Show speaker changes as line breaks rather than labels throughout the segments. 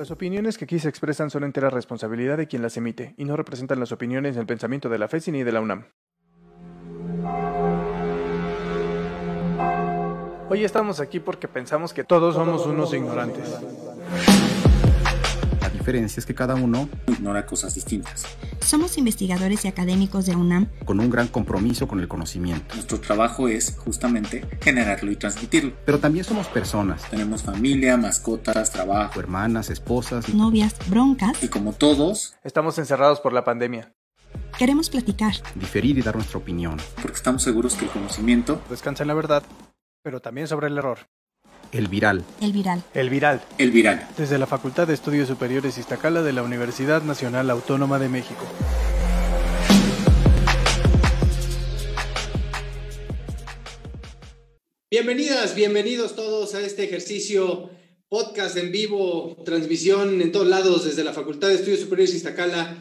Las opiniones que aquí se expresan son entera responsabilidad de quien las emite y no representan las opiniones ni el pensamiento de la FESI ni de la UNAM. Hoy estamos aquí porque pensamos que todos somos unos ignorantes.
Diferencia es que cada uno
ignora cosas distintas.
Somos investigadores y académicos de UNAM
con un gran compromiso con el conocimiento.
Nuestro trabajo es justamente generarlo y transmitirlo.
Pero también somos personas.
Tenemos familia, mascotas, trabajo,
hermanas, esposas,
novias, broncas.
Y como todos,
estamos encerrados por la pandemia.
Queremos platicar,
diferir y dar nuestra opinión.
Porque estamos seguros que el conocimiento
descansa en la verdad, pero también sobre el error.
El Viral.
El Viral.
El Viral.
El Viral.
Desde la Facultad de Estudios Superiores Iztacala de la Universidad Nacional Autónoma de México.
Bienvenidas, bienvenidos todos a este ejercicio podcast en vivo, transmisión en todos lados desde la Facultad de Estudios Superiores Iztacala.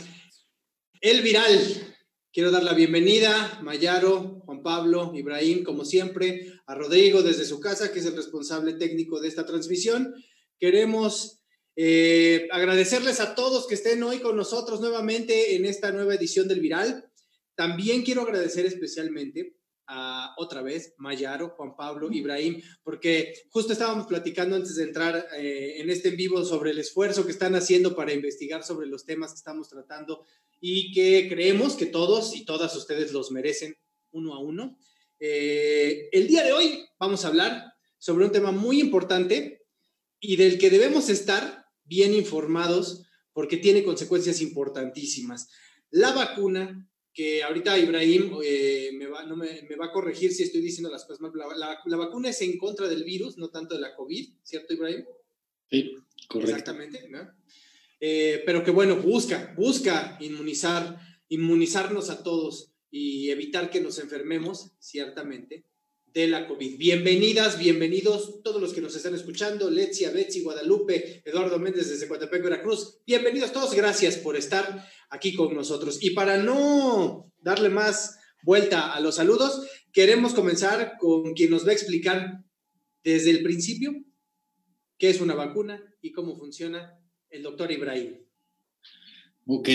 El Viral. Quiero dar la bienvenida, Mayaro, Juan Pablo, Ibrahim, como siempre, a Rodrigo desde su casa, que es el responsable técnico de esta transmisión. Queremos eh, agradecerles a todos que estén hoy con nosotros nuevamente en esta nueva edición del Viral. También quiero agradecer especialmente a otra vez Mayaro, Juan Pablo, Ibrahim, porque justo estábamos platicando antes de entrar eh, en este en vivo sobre el esfuerzo que están haciendo para investigar sobre los temas que estamos tratando y que creemos que todos y todas ustedes los merecen uno a uno. Eh, el día de hoy vamos a hablar sobre un tema muy importante y del que debemos estar bien informados porque tiene consecuencias importantísimas. La vacuna, que ahorita Ibrahim eh, me, va, no me, va, a corregir si estoy diciendo las cosas mal, la, la, vacuna es en contra del virus, no tanto de la COVID, ¿cierto Ibrahim?
Sí, correcto.
Exactamente, ¿no? Eh, pero que bueno, busca, busca inmunizar, inmunizarnos a todos y evitar que nos enfermemos, ciertamente, de la COVID. Bienvenidas, bienvenidos todos los que nos están escuchando, Letzia, Betsy, Guadalupe, Eduardo Méndez desde Coatepec, Veracruz. Bienvenidos todos, gracias por estar aquí con nosotros. Y para no darle más vuelta a los saludos, queremos comenzar con quien nos va a explicar desde el principio qué es una vacuna y cómo funciona el doctor Ibrahim.
Ok,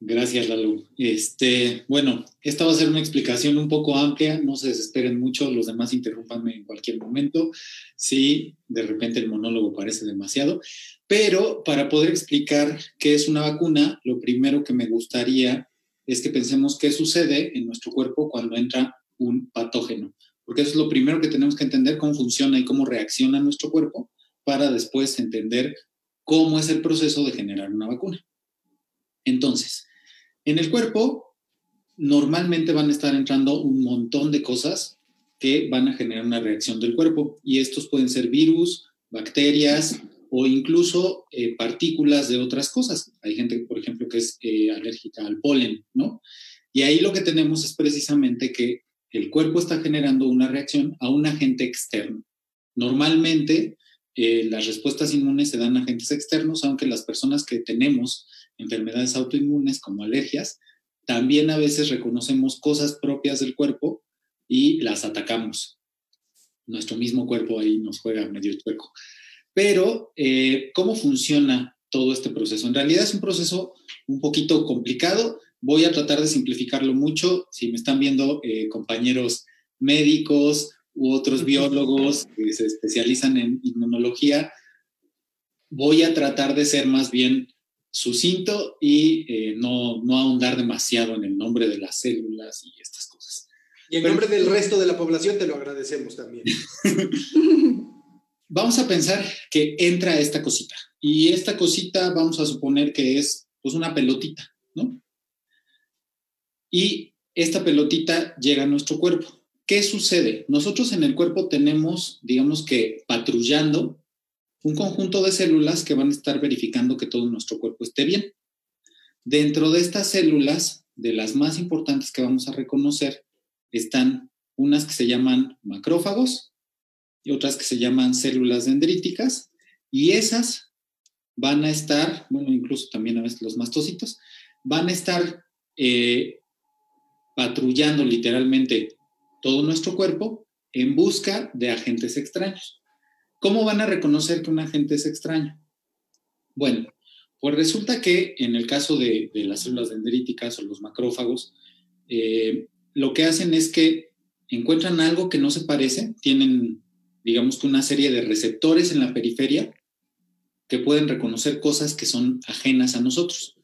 gracias Lalu. Este, bueno, esta va a ser una explicación un poco amplia, no se desesperen mucho, los demás interrúmpanme en cualquier momento si de repente el monólogo parece demasiado, pero para poder explicar qué es una vacuna, lo primero que me gustaría es que pensemos qué sucede en nuestro cuerpo cuando entra un patógeno, porque eso es lo primero que tenemos que entender, cómo funciona y cómo reacciona nuestro cuerpo para después entender cómo es el proceso de generar una vacuna. Entonces, en el cuerpo normalmente van a estar entrando un montón de cosas que van a generar una reacción del cuerpo y estos pueden ser virus, bacterias o incluso eh, partículas de otras cosas. Hay gente, por ejemplo, que es eh, alérgica al polen, ¿no? Y ahí lo que tenemos es precisamente que el cuerpo está generando una reacción a un agente externo. Normalmente eh, las respuestas inmunes se dan a agentes externos, aunque las personas que tenemos enfermedades autoinmunes como alergias, también a veces reconocemos cosas propias del cuerpo y las atacamos. Nuestro mismo cuerpo ahí nos juega medio chueco. Pero, eh, ¿cómo funciona todo este proceso? En realidad es un proceso un poquito complicado. Voy a tratar de simplificarlo mucho. Si me están viendo eh, compañeros médicos u otros biólogos que se especializan en inmunología, voy a tratar de ser más bien sucinto y eh, no, no ahondar demasiado en el nombre de las células y estas cosas.
Y en nombre del resto de la población te lo agradecemos también.
vamos a pensar que entra esta cosita y esta cosita vamos a suponer que es pues una pelotita, ¿no? Y esta pelotita llega a nuestro cuerpo. ¿Qué sucede? Nosotros en el cuerpo tenemos, digamos que, patrullando un conjunto de células que van a estar verificando que todo nuestro cuerpo esté bien. Dentro de estas células, de las más importantes que vamos a reconocer, están unas que se llaman macrófagos y otras que se llaman células dendríticas, y esas van a estar, bueno, incluso también a veces los mastocitos, van a estar eh, patrullando literalmente todo nuestro cuerpo en busca de agentes extraños. ¿Cómo van a reconocer que un agente es extraño? Bueno, pues resulta que en el caso de, las células dendríticas o los macrófagos, eh, lo que hacen es que encuentran algo que no se parece, tienen, digamos que una serie de receptores en la periferia que pueden reconocer cosas que son ajenas a nosotros.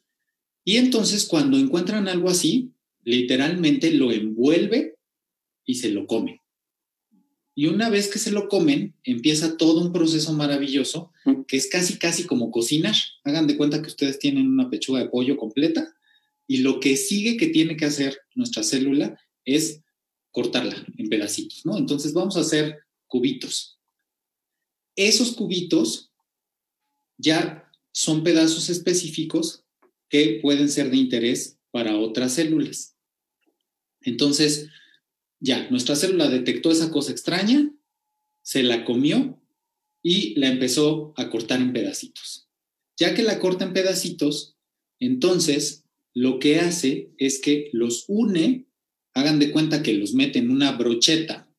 Y entonces cuando encuentran algo así, literalmente lo envuelve y se lo come. Y una vez que se lo comen, empieza todo un proceso maravilloso que es casi, casi como cocinar. Hagan de cuenta que ustedes tienen una pechuga de pollo completa y lo que sigue que tiene que hacer nuestra célula es cortarla en pedacitos, ¿no? Entonces vamos a hacer cubitos. Esos cubitos ya son pedazos específicos que pueden ser de interés para otras células. Entonces, ya, nuestra célula detectó esa cosa extraña, se la comió y la empezó a cortar en pedacitos. Ya que la corta en pedacitos, entonces lo que hace es que los une, hagan de cuenta que los mete en una brocheta,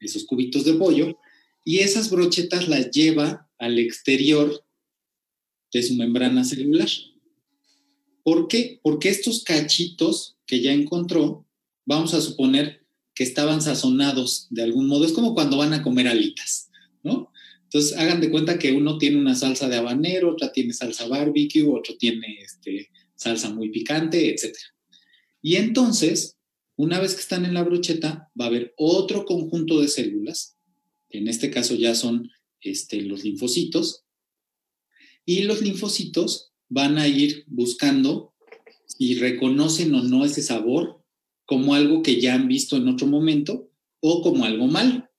esos cubitos de pollo, y esas brochetas las lleva al exterior de su membrana celular. ¿Por qué? Porque estos cachitos que ya encontró, vamos a suponer que estaban sazonados de algún modo. Es como cuando van a comer alitas, ¿no? Entonces, hagan de cuenta que uno tiene una salsa de habanero, otra tiene salsa barbecue, otro tiene este, salsa muy picante, etc. Y entonces, una vez que están en la brocheta, va a haber otro conjunto de células, en este caso ya son este, los linfocitos, y los linfocitos van a ir buscando si reconocen o no ese sabor como algo que ya han visto en otro momento o como algo mal.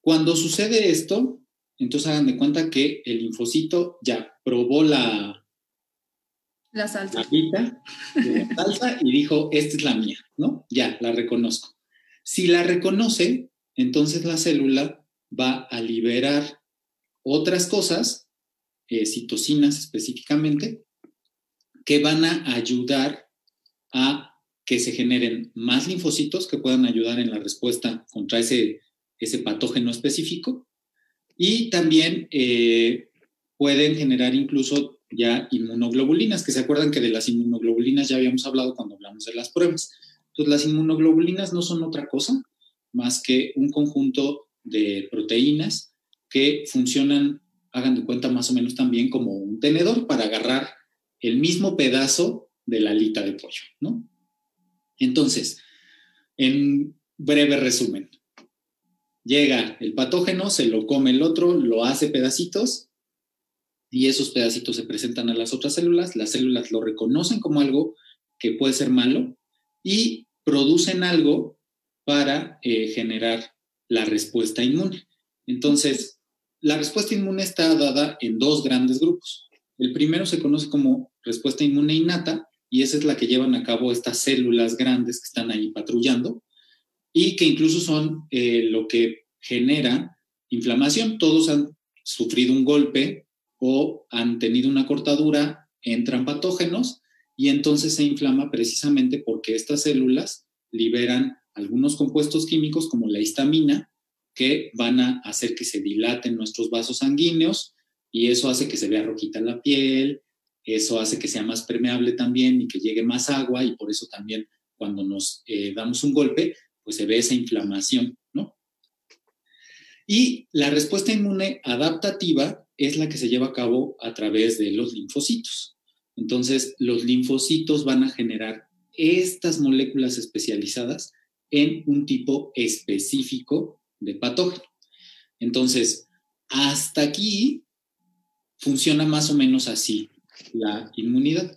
Cuando sucede esto, entonces hagan de cuenta que el linfocito ya probó la,
la salsa.
La salsa y dijo, esta es la mía, ¿no? Ya, la reconozco. Si la reconoce, entonces la célula va a liberar otras cosas eh, citocinas específicamente, que van a ayudar a que se generen más linfocitos que puedan ayudar en la respuesta contra ese, ese patógeno específico y también eh, pueden generar incluso ya inmunoglobulinas, que se acuerdan que de las inmunoglobulinas ya habíamos hablado cuando hablamos de las pruebas. Entonces, las inmunoglobulinas no son otra cosa más que un conjunto de proteínas que funcionan hagan de cuenta más o menos también como un tenedor para agarrar el mismo pedazo de la alita de pollo, ¿no? Entonces, en breve resumen, llega el patógeno, se lo come el otro, lo hace pedacitos y esos pedacitos se presentan a las otras células, las células lo reconocen como algo que puede ser malo y producen algo para eh, generar la respuesta inmune. Entonces, la respuesta inmune está dada en dos grandes grupos. El primero se conoce como respuesta inmune innata y esa es la que llevan a cabo estas células grandes que están ahí patrullando y que incluso son eh, lo que genera inflamación. Todos han sufrido un golpe o han tenido una cortadura, entran patógenos y entonces se inflama precisamente porque estas células liberan algunos compuestos químicos como la histamina que van a hacer que se dilaten nuestros vasos sanguíneos y eso hace que se vea rojita la piel, eso hace que sea más permeable también y que llegue más agua y por eso también cuando nos eh, damos un golpe, pues se ve esa inflamación, ¿no? Y la respuesta inmune adaptativa es la que se lleva a cabo a través de los linfocitos. Entonces, los linfocitos van a generar estas moléculas especializadas en un tipo específico de patógeno. Entonces, hasta aquí funciona más o menos así la inmunidad.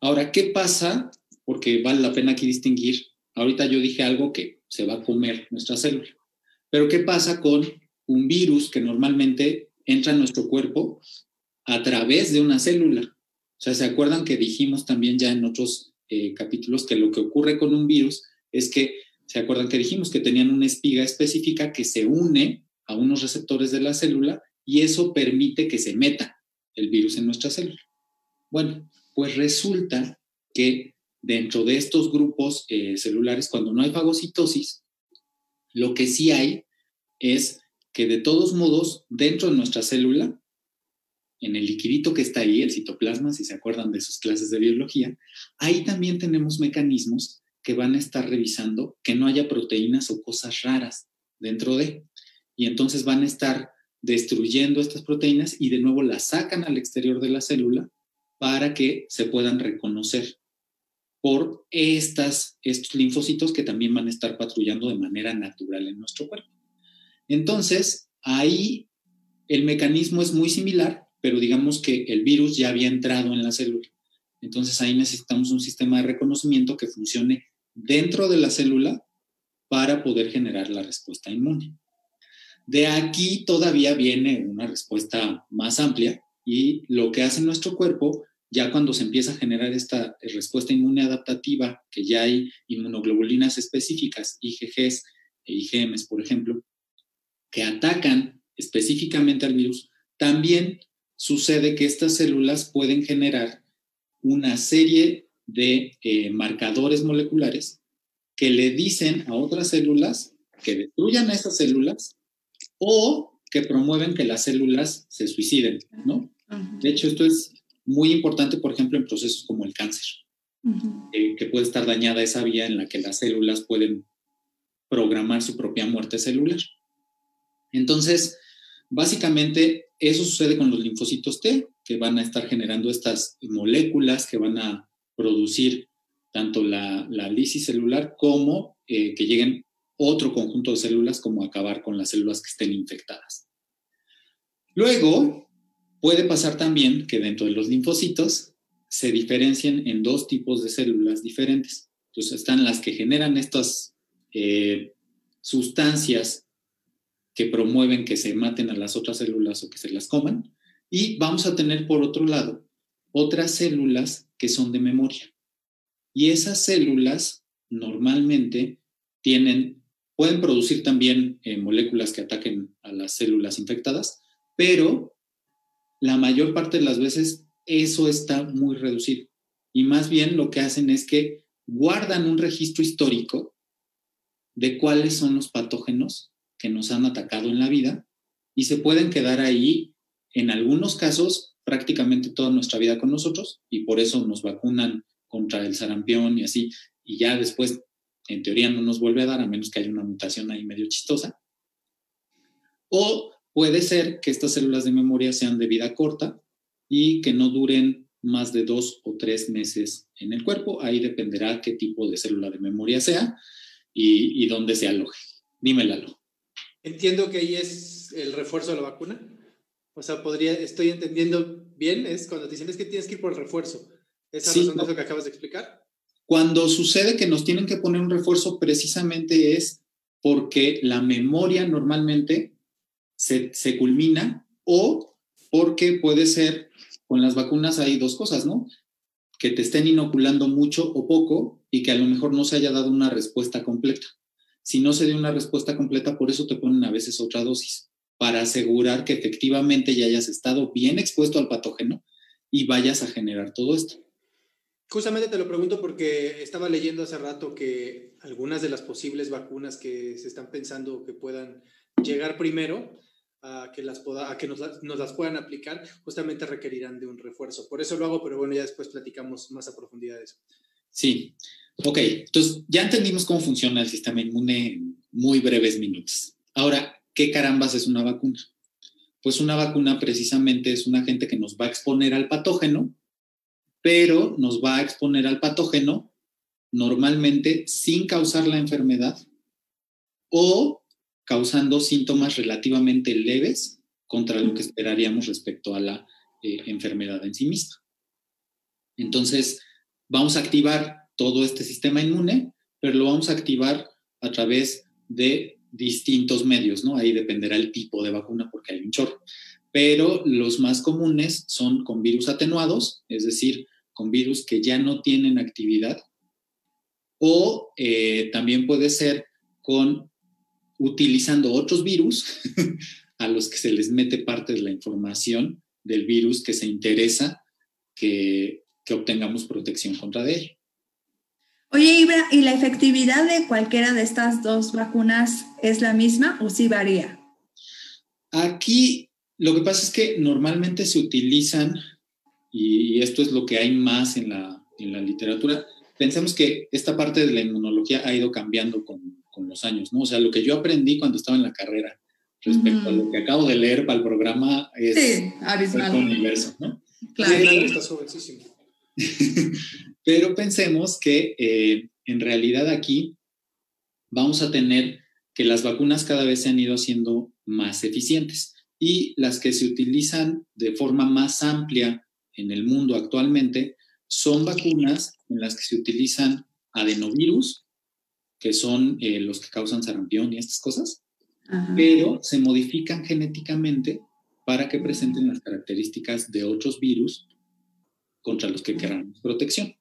Ahora, ¿qué pasa? Porque vale la pena aquí distinguir. Ahorita yo dije algo que se va a comer nuestra célula. Pero ¿qué pasa con un virus que normalmente entra en nuestro cuerpo a través de una célula? O sea, ¿se acuerdan que dijimos también ya en otros eh, capítulos que lo que ocurre con un virus es que ¿Se acuerdan que dijimos que tenían una espiga específica que se une a unos receptores de la célula y eso permite que se meta el virus en nuestra célula? Bueno, pues resulta que dentro de estos grupos eh, celulares, cuando no hay fagocitosis, lo que sí hay es que de todos modos, dentro de nuestra célula, en el liquidito que está ahí, el citoplasma, si se acuerdan de sus clases de biología, ahí también tenemos mecanismos que van a estar revisando que no haya proteínas o cosas raras dentro de. Y entonces van a estar destruyendo estas proteínas y de nuevo las sacan al exterior de la célula para que se puedan reconocer por estas, estos linfocitos que también van a estar patrullando de manera natural en nuestro cuerpo. Entonces, ahí el mecanismo es muy similar, pero digamos que el virus ya había entrado en la célula. Entonces ahí necesitamos un sistema de reconocimiento que funcione dentro de la célula para poder generar la respuesta inmune. De aquí todavía viene una respuesta más amplia y lo que hace nuestro cuerpo ya cuando se empieza a generar esta respuesta inmune adaptativa, que ya hay inmunoglobulinas específicas, IgGs e IgMs, por ejemplo, que atacan específicamente al virus, también sucede que estas células pueden generar una serie de eh, marcadores moleculares que le dicen a otras células que destruyan a esas células o que promueven que las células se suiciden, ¿no? De hecho, esto es muy importante, por ejemplo, en procesos como el cáncer, eh, que puede estar dañada esa vía en la que las células pueden programar su propia muerte celular. Entonces, básicamente, eso sucede con los linfocitos T, que van a estar generando estas moléculas que van a producir tanto la, la lisis celular como eh, que lleguen otro conjunto de células como acabar con las células que estén infectadas. Luego, Puede pasar también que dentro de los linfocitos se diferencien en dos tipos de células diferentes. Entonces están las que generan estas eh, sustancias que promueven que se maten a las otras células o que se las coman. Y vamos a tener por otro lado otras células que son de memoria. Y esas células normalmente tienen, pueden producir también eh, moléculas que ataquen a las células infectadas, pero la mayor parte de las veces eso está muy reducido. Y más bien lo que hacen es que guardan un registro histórico de cuáles son los patógenos que nos han atacado en la vida y se pueden quedar ahí, en algunos casos, prácticamente toda nuestra vida con nosotros y por eso nos vacunan contra el sarampión y así, y ya después, en teoría, no nos vuelve a dar a menos que haya una mutación ahí medio chistosa. O Puede ser que estas células de memoria sean de vida corta y que no duren más de dos o tres meses en el cuerpo. Ahí dependerá qué tipo de célula de memoria sea y, dónde se aloje. Dímelo.
Entiendo que ahí es el refuerzo de la vacuna. O sea, podría, estoy entendiendo bien, es cuando te dicen es que tienes que ir por el refuerzo. ¿Esa sí, razón lo que acabas de explicar?
Cuando sucede que nos tienen que poner un refuerzo, precisamente es porque la memoria normalmente se, culmina o porque puede ser, con las vacunas hay dos cosas, ¿no? Que te estén inoculando mucho o poco y que a lo mejor no se haya dado una respuesta completa. Si no se dio una respuesta completa, por eso te ponen a veces otra dosis, para asegurar que efectivamente ya hayas estado bien expuesto al patógeno y vayas a generar todo esto.
Justamente te lo pregunto porque estaba leyendo hace rato que algunas de las posibles vacunas que se están pensando que puedan llegar primero a que, las, a que nos, las puedan aplicar, justamente requerirán de un refuerzo. Por eso lo hago, pero bueno, ya después platicamos más a profundidad de eso.
Sí, ok, entonces ya entendimos cómo funciona el sistema inmune en muy breves minutos. Ahora, ¿qué carambas es una vacuna? Pues una vacuna precisamente es un agente que nos va a exponer al patógeno, pero nos va a exponer al patógeno normalmente sin causar la enfermedad o causando síntomas relativamente leves contra lo que esperaríamos respecto a la eh, enfermedad en sí misma. Entonces, vamos a activar todo este sistema inmune, pero lo vamos a activar a través de distintos medios, ¿no? Ahí dependerá el tipo de vacuna porque hay un chorro. Pero los más comunes son con virus atenuados, es decir, con virus que ya no tienen actividad, o eh, también puede ser con utilizando otros virus a los que se les mete parte de la información del virus que se interesa que, obtengamos protección contra de ello.
Oye, Ibra, ¿y la efectividad de cualquiera de estas dos vacunas es la misma o sí varía?
Aquí Lo que pasa es que normalmente se utilizan, y esto es lo que hay más en la, en la literatura, pensamos que esta parte de la inmunología ha ido cambiando con, con, los años, ¿no? O sea, lo que yo aprendí cuando estaba en la carrera respecto a lo que acabo de leer para el programa es
sí, abismal.
universo, ¿no?
Claro. Está jovencísimo.
Pero pensemos que eh, en realidad aquí vamos a tener que las vacunas cada vez se han ido haciendo más eficientes y las que se utilizan de forma más amplia en el mundo actualmente son vacunas en las que se utilizan adenovirus, que son eh, los que causan sarampión y estas cosas, Ajá. pero se modifican genéticamente para que presenten las características de otros virus contra los que queramos protección.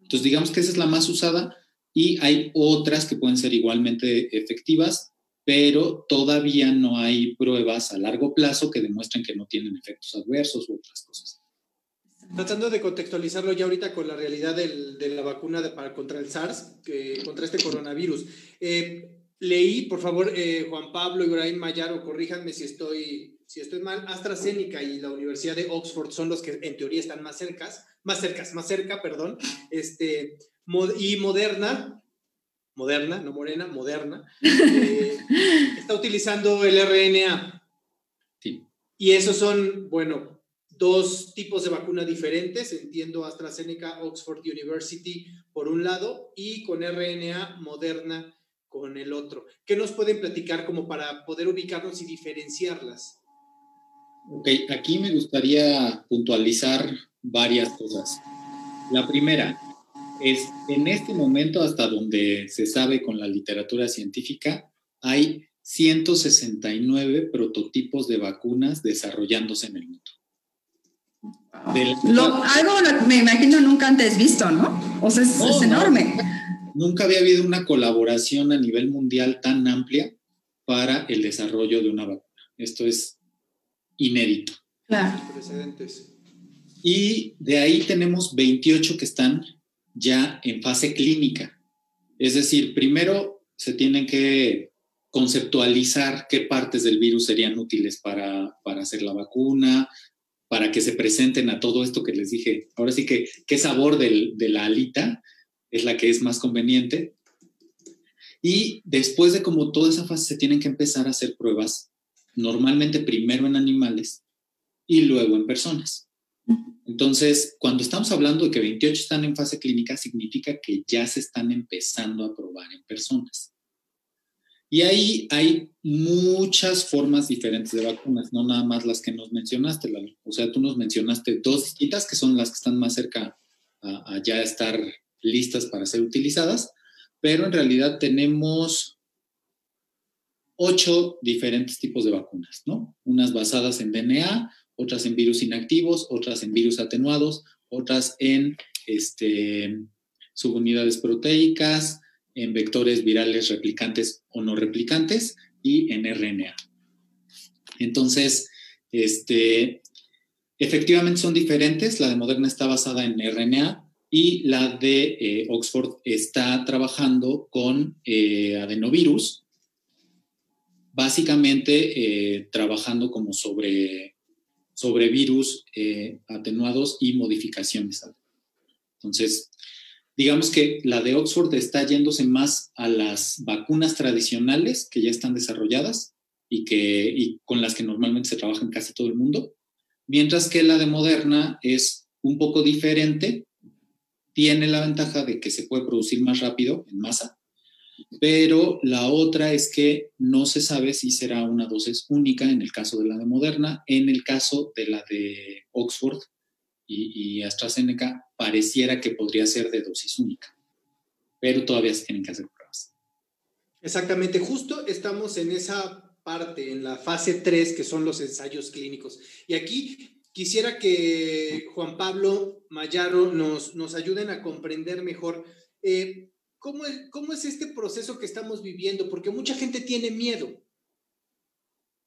Entonces, digamos que esa es la más usada y hay otras que pueden ser igualmente efectivas, pero todavía no hay pruebas a largo plazo que demuestren que no tienen efectos adversos u otras cosas.
Tratando de contextualizarlo ya ahorita con la realidad del, de la vacuna de, para, contra el SARS, que, contra este coronavirus. Eh, leí, por favor, eh, Juan Pablo, Ibrahim Mayaro, corríjanme si estoy, si estoy mal, AstraZeneca y la Universidad de Oxford son los que en teoría están más cercas, más cercas, más cerca, perdón, este, y Moderna, Moderna, no Morena, Moderna, eh, está utilizando el RNA.
Sí.
Y esos son, bueno, dos tipos de vacuna diferentes, entiendo AstraZeneca, Oxford University por un lado y con RNA Moderna con el otro. ¿Qué nos pueden platicar como para poder ubicarnos y diferenciarlas?
Ok, aquí me gustaría puntualizar varias cosas. La primera es, en este momento, hasta donde se sabe con la literatura científica, hay 169 prototipos de vacunas desarrollándose en el mundo.
Lo, algo me imagino nunca antes visto, ¿no? O sea, es, no, es enorme.
No. Nunca había habido una colaboración a nivel mundial tan amplia para el desarrollo de una vacuna. Esto es inédito.
Claro.
Precedentes.
Y de ahí tenemos 28 que están ya en fase clínica. Es decir, primero se tienen que conceptualizar qué partes del virus serían útiles para, para hacer la vacuna, para que se presenten a todo esto que les dije. Ahora sí que qué sabor del, de la alita es la que es más conveniente. Y después de como toda esa fase se tienen que empezar a hacer pruebas, normalmente primero en animales y luego en personas. Entonces, cuando estamos hablando de que 28 están en fase clínica, significa que ya se están empezando a probar en personas. Y ahí hay muchas formas diferentes de vacunas, no nada más las que nos mencionaste. Lalo. O sea, tú nos mencionaste dos distintas que son las que están más cerca a, a, ya estar listas para ser utilizadas, pero en realidad tenemos ocho diferentes tipos de vacunas, ¿no? Unas basadas en DNA, otras en virus inactivos, otras en virus atenuados, otras en este, subunidades proteicas, en vectores virales replicantes o no replicantes y en RNA. Entonces, este, efectivamente son diferentes. La de Moderna está basada en RNA y la de eh, Oxford está trabajando con eh, adenovirus, básicamente eh, trabajando como sobre, sobre virus atenuados y modificaciones. Entonces, digamos que la de Oxford está yéndose más a las vacunas tradicionales que ya están desarrolladas y, que, con las que normalmente se trabaja en casi todo el mundo, mientras que la de Moderna es un poco diferente, tiene la ventaja de que se puede producir más rápido en masa, pero la otra es que no se sabe si será una dosis única en el caso de la de Moderna, en el caso de la de Oxford y, y AstraZeneca pareciera que podría ser de dosis única, pero todavía se tienen que hacer pruebas.
Exactamente, justo estamos en esa parte, en la fase 3, que son los ensayos clínicos. Y aquí quisiera que Juan Pablo Mayaro nos, nos ayuden a comprender mejor eh, ¿cómo, ¿cómo es este proceso que estamos viviendo, porque mucha gente tiene miedo.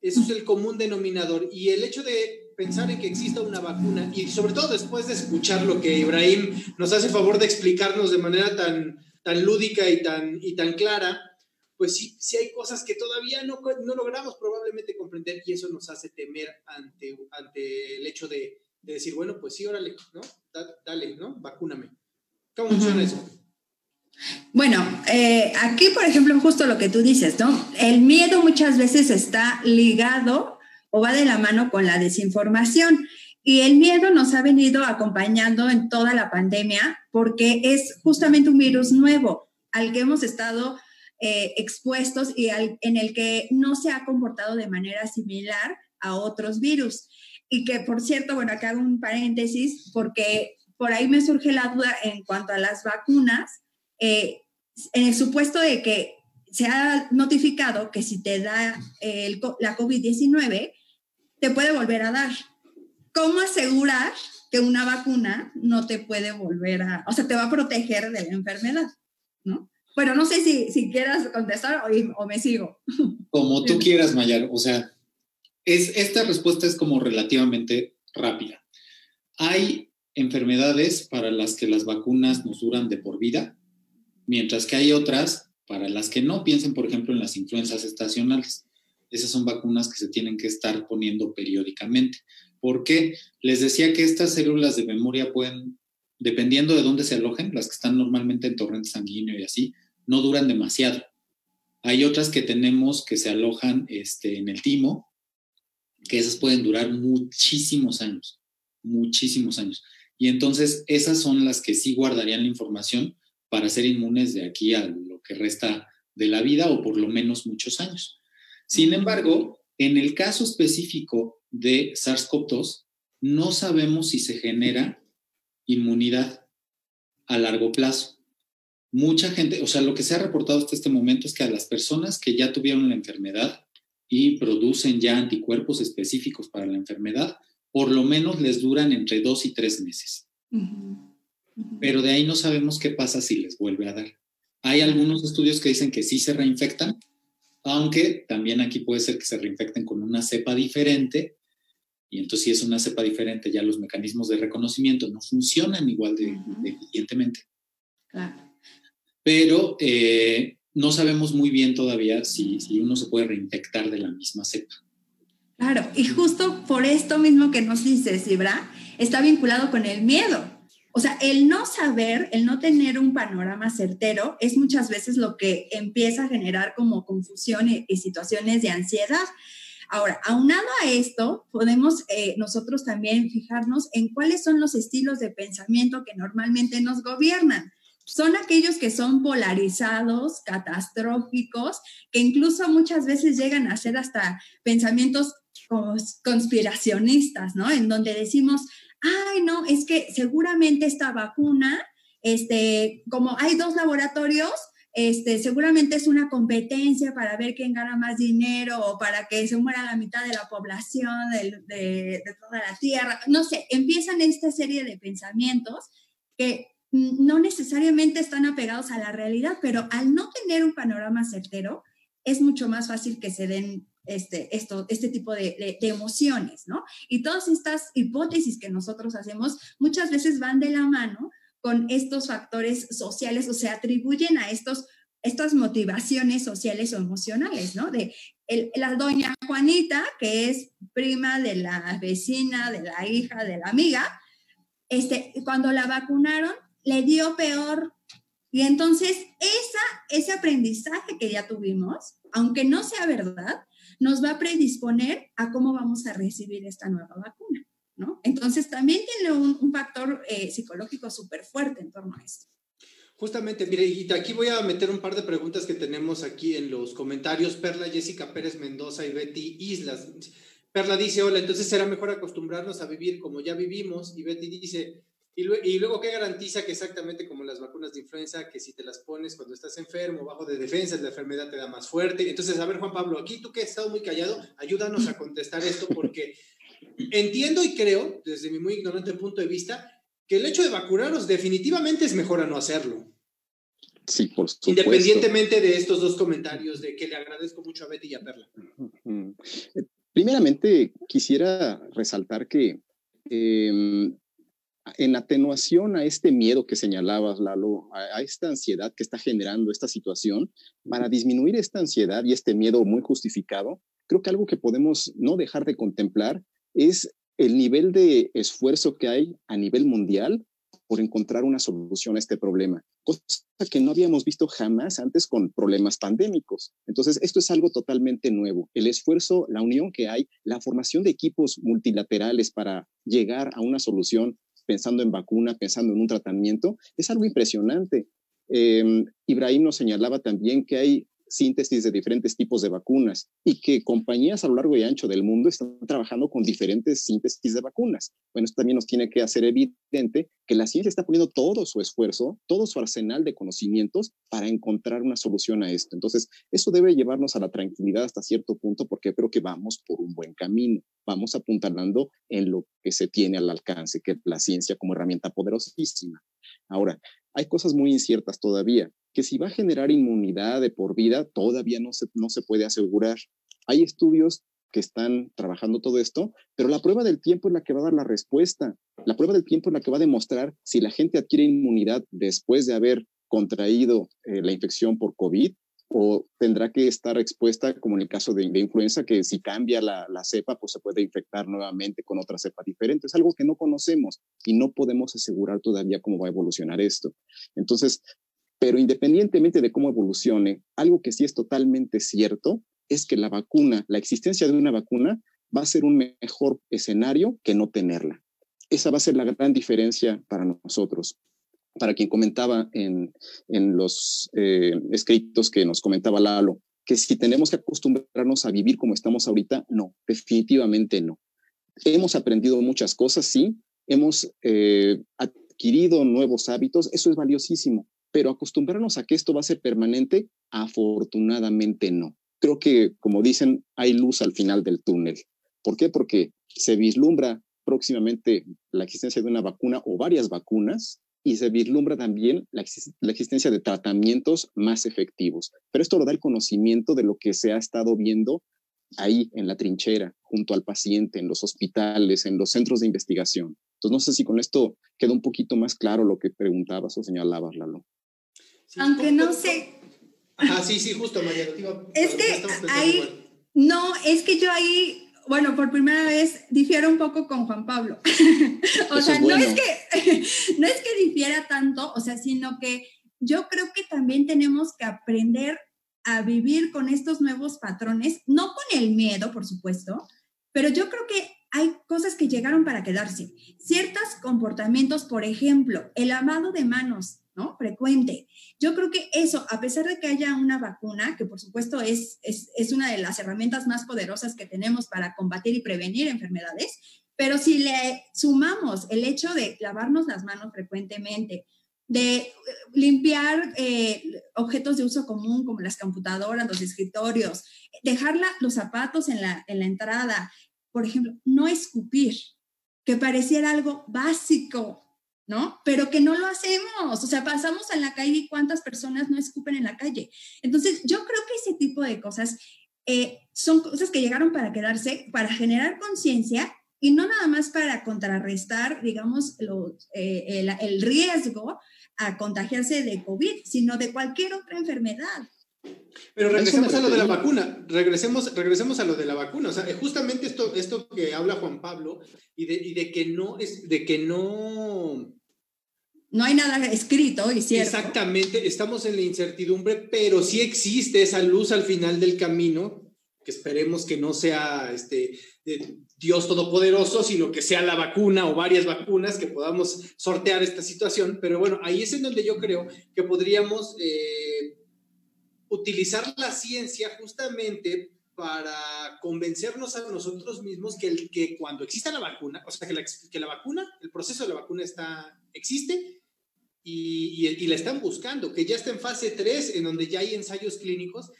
Eso es el común denominador. Y el hecho de pensar en que exista una vacuna y sobre todo después de escuchar lo que Ibrahim nos hace favor de explicarnos de manera tan, tan lúdica y tan, y tan clara, pues sí, sí hay cosas que todavía no, no logramos probablemente comprender y eso nos hace temer ante, ante el hecho de, de decir, bueno, pues sí, órale, ¿no? dale, ¿no? Vacúname. ¿Cómo funciona eso?
Bueno, eh, aquí, por ejemplo, justo lo que tú dices, ¿no? El miedo muchas veces está ligado o va de la mano con la desinformación. Y el miedo nos ha venido acompañando en toda la pandemia porque es justamente un virus nuevo al que hemos estado eh, expuestos y en el que no se ha comportado de manera similar a otros virus. Y que, por cierto, bueno, acá hago un paréntesis porque por ahí me surge la duda en cuanto a las vacunas eh, en el supuesto de que se ha notificado que si te da la COVID-19, te puede volver a dar. ¿Cómo asegurar que una vacuna no te puede volver a, o sea, te va a proteger de la enfermedad? ¿No? Bueno, no sé si, si quieras contestar o, me sigo.
Como tú quieras, Mayar. O sea, es, esta respuesta es como relativamente rápida. Hay enfermedades para las que las vacunas nos duran de por vida mientras que hay otras para las que no. Piensen, por ejemplo, en las influencias estacionales. Esas son vacunas que se tienen que estar poniendo periódicamente. ¿Por qué? Les decía que estas células de memoria pueden, dependiendo de dónde se alojen, las que están normalmente en torrente sanguíneo y así, no duran demasiado. Hay otras que tenemos que se alojan este, en el timo, que esas pueden durar muchísimos años, muchísimos años. Y entonces esas son las que sí guardarían la información para ser inmunes de aquí a lo que resta de la vida o por lo menos muchos años. Sin embargo, en el caso específico de SARS-CoV-2, no sabemos si se genera inmunidad a largo plazo. Mucha gente, o sea, lo que se ha reportado hasta este momento es que a las personas que ya tuvieron la enfermedad y producen ya anticuerpos específicos para la enfermedad, por lo menos les duran entre dos y tres meses pero de ahí no sabemos qué pasa si les vuelve a dar. Hay algunos estudios que dicen que sí se reinfectan, aunque también aquí puede ser que se reinfecten con una cepa diferente, y entonces si es una cepa diferente, ya los mecanismos de reconocimiento no funcionan igual de, eficientemente. Pero eh, no sabemos muy bien todavía si, si uno se puede reinfectar de la misma cepa.
Claro, y justo por esto mismo que nos dices, Ibra, está vinculado con el miedo. O sea, el no saber, el no tener un panorama certero es muchas veces lo que empieza a generar como confusión y, situaciones de ansiedad. Ahora, aunado a esto, podemos eh, nosotros también fijarnos en cuáles son los estilos de pensamiento que normalmente nos gobiernan. Son aquellos que son polarizados, catastróficos, que incluso muchas veces llegan a ser hasta pensamientos conspiracionistas, ¿no? En donde decimos, ay, no, es que seguramente esta vacuna, este, como hay dos laboratorios, este, seguramente es una competencia para ver quién gana más dinero o para que se muera la mitad de la población de, toda la Tierra. No sé, empiezan esta serie de pensamientos que no necesariamente están apegados a la realidad, pero al no tener un panorama certero, es mucho más fácil que se den este, esto, este tipo de, emociones, ¿no? Y todas estas hipótesis que nosotros hacemos muchas veces van de la mano con estos factores sociales o se atribuyen a estos, estas motivaciones sociales o emocionales, ¿no? De la doña Juanita, que es prima de la vecina, de la hija, de la amiga, este, cuando la vacunaron, le dio peor. Y entonces esa, ese aprendizaje que ya tuvimos, aunque no sea verdad, nos va a predisponer a cómo vamos a recibir esta nueva vacuna, ¿no? Entonces también tiene un, factor eh, psicológico súper fuerte en torno a esto.
Justamente, mire, y aquí voy a meter un par de preguntas que tenemos aquí en los comentarios. Perla Jessica Pérez Mendoza y Betty Islas. Perla dice, hola, entonces será mejor acostumbrarnos a vivir como ya vivimos. Y Betty dice, y, luego, ¿qué garantiza que exactamente como las vacunas de influenza, que si te las pones cuando estás enfermo, bajo de defensas, la enfermedad te da más fuerte? Entonces, a ver, Juan Pablo, aquí tú que has estado muy callado, ayúdanos a contestar esto porque entiendo y creo, desde mi muy ignorante punto de vista, que el hecho de vacunarnos definitivamente es mejor a no hacerlo.
Sí, por supuesto.
Independientemente de estos dos comentarios, de que le agradezco mucho a Betty y a Perla.
Primeramente, quisiera resaltar que em, en atenuación a este miedo que señalabas, Lalo, a, a, esta ansiedad que está generando esta situación, para disminuir esta ansiedad y este miedo muy justificado, creo que algo que podemos no dejar de contemplar es el nivel de esfuerzo que hay a nivel mundial por encontrar una solución a este problema, cosa que no habíamos visto jamás antes con problemas pandémicos. Entonces, esto es algo totalmente nuevo. El esfuerzo, la unión que hay, la formación de equipos multilaterales para llegar a una solución pensando en vacuna, pensando en un tratamiento, es algo impresionante. Eh, Ibrahim nos señalaba también que hay síntesis de diferentes tipos de vacunas y que compañías a lo largo y ancho del mundo están trabajando con diferentes síntesis de vacunas. Bueno, esto también nos tiene que hacer evidente que la ciencia está poniendo todo su esfuerzo, todo su arsenal de conocimientos para encontrar una solución a esto. Entonces, eso debe llevarnos a la tranquilidad hasta cierto punto porque creo que vamos por un buen camino. Vamos apuntalando en lo que se tiene al alcance, que es la ciencia como herramienta poderosísima. Ahora, hay cosas muy inciertas todavía que si va a generar inmunidad de por vida, todavía no se, no se puede asegurar. Hay estudios que están trabajando todo esto, pero la prueba del tiempo es la que va a dar la respuesta. La prueba del tiempo es la que va a demostrar si la gente adquiere inmunidad después de haber contraído eh, la infección por COVID o tendrá que estar expuesta, como en el caso de, de influenza, que si cambia la, la, cepa, pues se puede infectar nuevamente con otra cepa diferente. Es algo que no conocemos y no podemos asegurar todavía cómo va a evolucionar esto. Entonces, pero independientemente de cómo evolucione, algo que sí es totalmente cierto es que la vacuna, la existencia de una vacuna, va a ser un mejor escenario que no tenerla. Esa va a ser la gran diferencia para nosotros. Para quien comentaba en, en los eh, escritos que nos comentaba Lalo, que si tenemos que acostumbrarnos a vivir como estamos ahorita, no, definitivamente no. Hemos aprendido muchas cosas, sí, hemos eh, adquirido nuevos hábitos, eso es valiosísimo, pero acostumbrarnos a que esto va a ser permanente, afortunadamente no. Creo que, como dicen, hay luz al final del túnel. ¿Por qué? Porque se vislumbra próximamente la existencia de una vacuna o varias vacunas y se vislumbra también la, la, existencia de tratamientos más efectivos. Pero esto lo da el conocimiento de lo que se ha estado viendo ahí en la trinchera, junto al paciente, en los hospitales, en los centros de investigación. Entonces, no sé si con esto queda un poquito más claro lo que preguntabas o señalabas, Lalo.
Sí, Aunque no sé.
Ah, sí, sí, justo, María.
Es que ahí, no, es que yo ahí, bueno, por primera vez difiero un poco con Juan Pablo. o sea, es bueno. no, es que, no es que difiera tanto, o sea, sino que yo creo que también tenemos que aprender a vivir con estos nuevos patrones, no con el miedo, por supuesto, pero yo creo que hay cosas que llegaron para quedarse. Ciertos comportamientos, por ejemplo, el lavado de manos, ¿no? Frecuente. Yo creo que eso, a pesar de que haya una vacuna, que por supuesto es, es, es, una de las herramientas más poderosas que tenemos para combatir y prevenir enfermedades, pero si le sumamos el hecho de lavarnos las manos frecuentemente, de limpiar eh, objetos de uso común como las computadoras, los escritorios, dejar los zapatos en la, en la entrada, por ejemplo, no escupir, que pareciera algo básico, ¿no? Pero que no lo hacemos. O sea, pasamos en la calle y cuántas personas no escupen en la calle. Entonces, yo creo que ese tipo de cosas eh, son cosas que llegaron para quedarse, para generar conciencia y no nada más para contrarrestar, digamos, lo, eh, el riesgo a contagiarse de COVID, sino de cualquier otra enfermedad.
Pero regresemos a lo de la vacuna, regresemos, regresemos a lo de la vacuna, o sea, justamente esto, esto que habla Juan Pablo y de, y de que no es, de que no...
No hay nada escrito y cierto.
Exactamente, estamos en la incertidumbre, pero sí existe esa luz al final del camino, que esperemos que no sea este, Dios Todopoderoso, sino que sea la vacuna o varias vacunas que podamos sortear esta situación. Pero bueno, ahí es en donde yo creo que podríamos... Eh, utilizar la ciencia justamente para convencernos a nosotros mismos que, que cuando exista la vacuna, o sea, que la, que la vacuna, el proceso de la vacuna está, existe y, y, y, la están buscando, que ya está en fase 3, en donde ya hay ensayos clínicos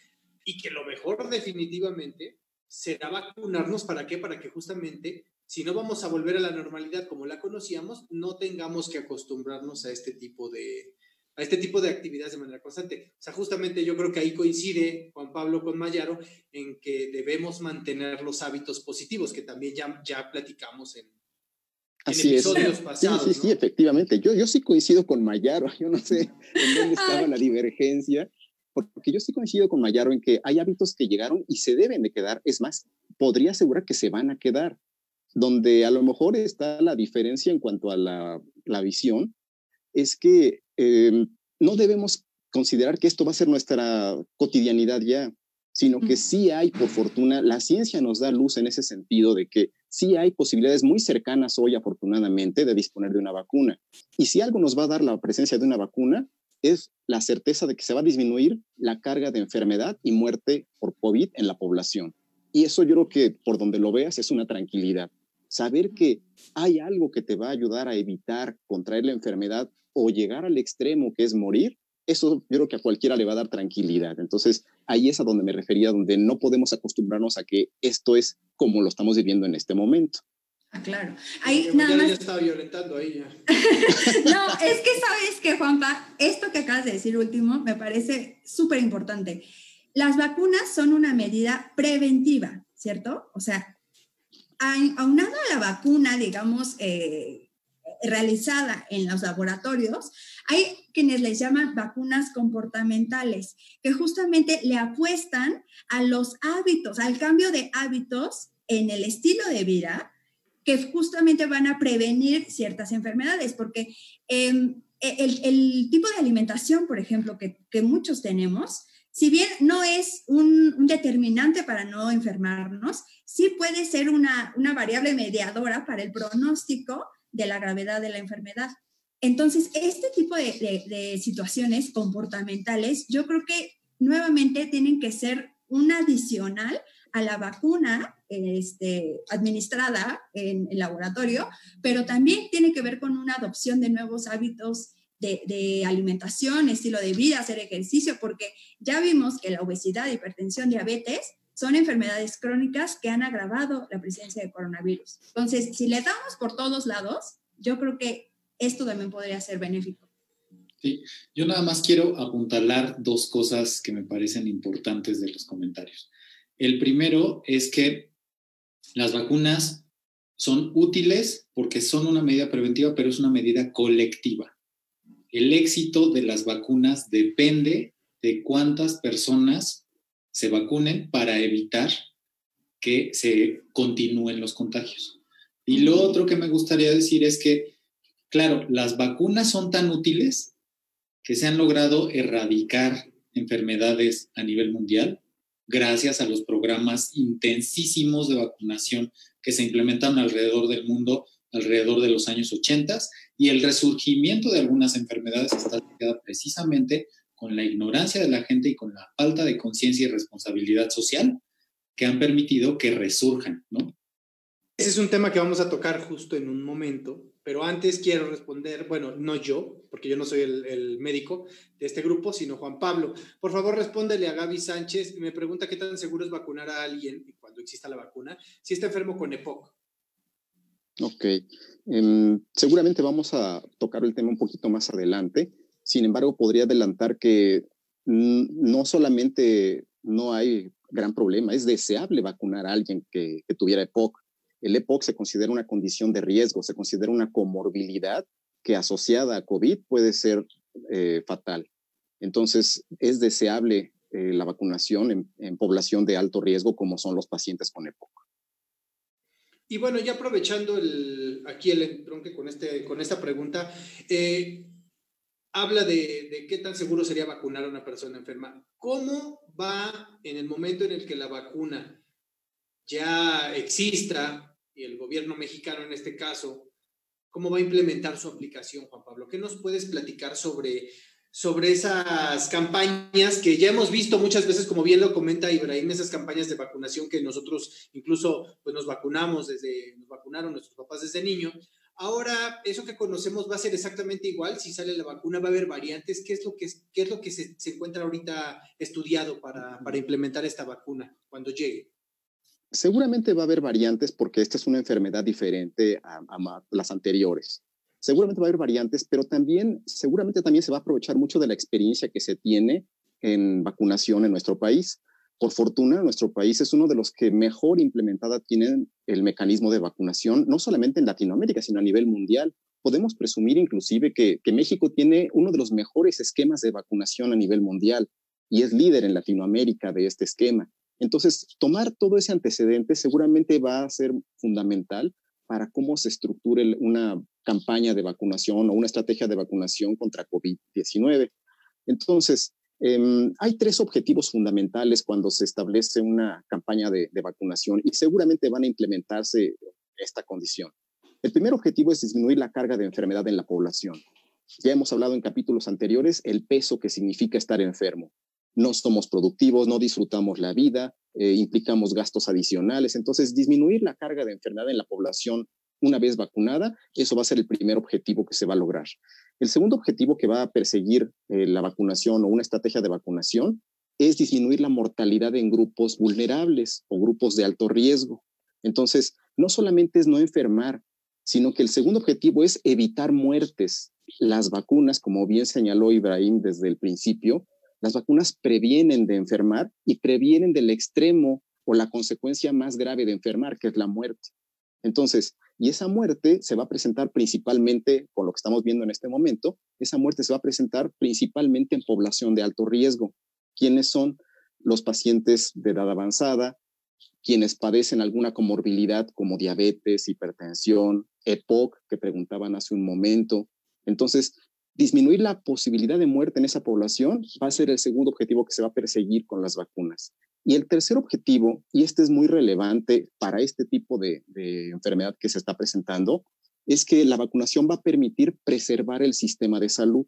y que lo mejor definitivamente será vacunarnos. ¿Para qué? Para que justamente, si no vamos a volver a la normalidad como la conocíamos, no tengamos que acostumbrarnos a este tipo de, a este tipo de actividades de manera constante. O sea, justamente yo creo que ahí coincide Juan Pablo con Mayaro en que debemos mantener los hábitos positivos, que también ya, ya platicamos en,
Así es.
Pasados,
sí, sí, sí, efectivamente. Yo, yo sí coincido con Mayaro. Yo no sé en dónde estaba la divergencia, porque yo sí coincido con Mayaro en que hay hábitos que llegaron y se deben de quedar. Es más, podría asegurar que se van a quedar. Donde a lo mejor está la diferencia en cuanto a la, la visión, es que eh, no debemos considerar que esto va a ser nuestra cotidianidad ya, sino que sí hay, por fortuna, la ciencia nos da luz en ese sentido de que sí hay posibilidades muy cercanas hoy, afortunadamente, de disponer de una vacuna. Y si algo nos va a dar la presencia de una vacuna, es la certeza de que se va a disminuir la carga de enfermedad y muerte por COVID en la población. Y eso yo creo que por donde lo veas es una tranquilidad. Saber que hay algo que te va a ayudar a evitar contraer la enfermedad o llegar al extremo que es morir, eso yo creo que a cualquiera le va a dar tranquilidad. Entonces, ahí es a donde me refería, donde no podemos acostumbrarnos a que esto es como lo estamos viviendo en este momento.
Ah, claro. Ahí nada
más... ya estaba violentando ahí ya.
no, es que sabes que, Juanpa, esto que acabas de decir último me parece súper importante. Las vacunas son una medida preventiva, ¿cierto? O sea, aunado a la vacuna, digamos, eh, realizada en los laboratorios, hay quienes les llaman vacunas comportamentales, que justamente le apuestan a los hábitos, al cambio de hábitos en el estilo de vida, que justamente van a prevenir ciertas enfermedades, porque em, e, el, tipo de alimentación, por ejemplo, que, muchos tenemos, si bien no es un, determinante para no enfermarnos, sí puede ser una, variable mediadora para el pronóstico de la gravedad de la enfermedad. Entonces, este tipo de, situaciones comportamentales, yo creo que nuevamente tienen que ser un adicional a la vacuna este, administrada en el laboratorio, pero también tiene que ver con una adopción de nuevos hábitos de, alimentación, estilo de vida, hacer ejercicio, porque ya vimos que la obesidad, hipertensión, diabetes son enfermedades crónicas que han agravado la presencia de coronavirus. Entonces, si le damos por todos lados, yo creo que esto también podría ser benéfico.
Sí, yo nada más quiero apuntalar dos cosas que me parecen importantes de los comentarios. El primero es que las vacunas son útiles porque son una medida preventiva, pero es una medida colectiva. El éxito de las vacunas depende de cuántas personas se vacunen para evitar que se continúen los contagios. Y lo otro que me gustaría decir es que Claro, las vacunas son tan útiles que se han logrado erradicar enfermedades a nivel mundial gracias a los programas intensísimos de vacunación que se implementaron alrededor del mundo alrededor de los años 80 y el resurgimiento de algunas enfermedades está asociada precisamente con la ignorancia de la gente y con la falta de conciencia y responsabilidad social que han permitido que resurjan, ¿no?
Ese es un tema que vamos a tocar justo en un momento, pero antes quiero responder, bueno, no yo, porque yo no soy el, médico de este grupo, sino Juan Pablo. Por favor, respóndele a Gaby Sánchez. Me pregunta qué tan seguro es vacunar a alguien cuando exista la vacuna si está enfermo con EPOC.
Ok. Em, seguramente vamos a tocar el tema un poquito más adelante. Sin embargo, podría adelantar que no solamente no hay gran problema, es deseable vacunar a alguien que, tuviera EPOC el EPOC se considera una condición de riesgo, se considera una comorbilidad que asociada a COVID puede ser eh, fatal. Entonces, es deseable eh, la vacunación en, población de alto riesgo como son los pacientes con EPOC.
Y bueno, ya aprovechando aquí el entronque con, este, con esta pregunta, eh, habla de, de, qué tan seguro sería vacunar a una persona enferma. ¿Cómo va en el momento en el que la vacuna ya exista y el gobierno mexicano en este caso, cómo va a implementar su aplicación, Juan Pablo. ¿Qué nos puedes platicar sobre, sobre esas campañas que ya hemos visto muchas veces, como bien lo comenta Ibrahim, esas campañas de vacunación que nosotros incluso pues, nos vacunamos desde, nos vacunaron nuestros papás desde niño. Ahora, eso que conocemos va a ser exactamente igual. Si sale la vacuna, va a haber variantes. ¿Qué es lo que, qué es lo que se, se encuentra ahorita estudiado para, para implementar esta vacuna cuando llegue?
Seguramente va a haber variantes porque esta es una enfermedad diferente a, las anteriores. Seguramente va a haber variantes, pero también, seguramente también se va a aprovechar mucho de la experiencia que se tiene en vacunación en nuestro país. por fortuna, nuestro país es uno de los que mejor implementada tienen el mecanismo de vacunación, no solamente en Latinoamérica, sino a nivel mundial. Podemos presumir inclusive que, que México tiene uno de los mejores esquemas de vacunación a nivel mundial y es líder en Latinoamérica de este esquema. Entonces, tomar todo ese antecedente seguramente va a ser fundamental para cómo se estructure una campaña de vacunación o una estrategia de vacunación contra COVID-19. Entonces, em, hay tres objetivos fundamentales cuando se establece una campaña de, de, vacunación y seguramente van a implementarse esta condición. El primer objetivo es disminuir la carga de enfermedad en la población. Ya hemos hablado en capítulos anteriores el peso que significa estar enfermo. No somos productivos, no disfrutamos la vida, eh, implicamos gastos adicionales. Entonces, disminuir la carga de enfermedad en la población una vez vacunada, eso va a ser el primer objetivo que se va a lograr. El segundo objetivo que va a perseguir eh, la vacunación o una estrategia de vacunación es disminuir la mortalidad en grupos vulnerables o grupos de alto riesgo. Entonces, no solamente es no enfermar, sino que el segundo objetivo es evitar muertes. Las vacunas, como bien señaló Ibrahim desde el principio, las vacunas previenen de enfermar y previenen del extremo o la consecuencia más grave de enfermar, que es la muerte. Entonces, y esa muerte se va a presentar principalmente, con lo que estamos viendo en este momento, esa muerte se va a presentar principalmente en población de alto riesgo. ¿Quiénes son? Los pacientes de edad avanzada, quienes padecen alguna comorbilidad como diabetes, hipertensión, EPOC, que preguntaban hace un momento. Entonces, disminuir la posibilidad de muerte en esa población va a ser el segundo objetivo que se va a perseguir con las vacunas. Y el tercer objetivo, y este es muy relevante para este tipo de, enfermedad que se está presentando, es que la vacunación va a permitir preservar el sistema de salud.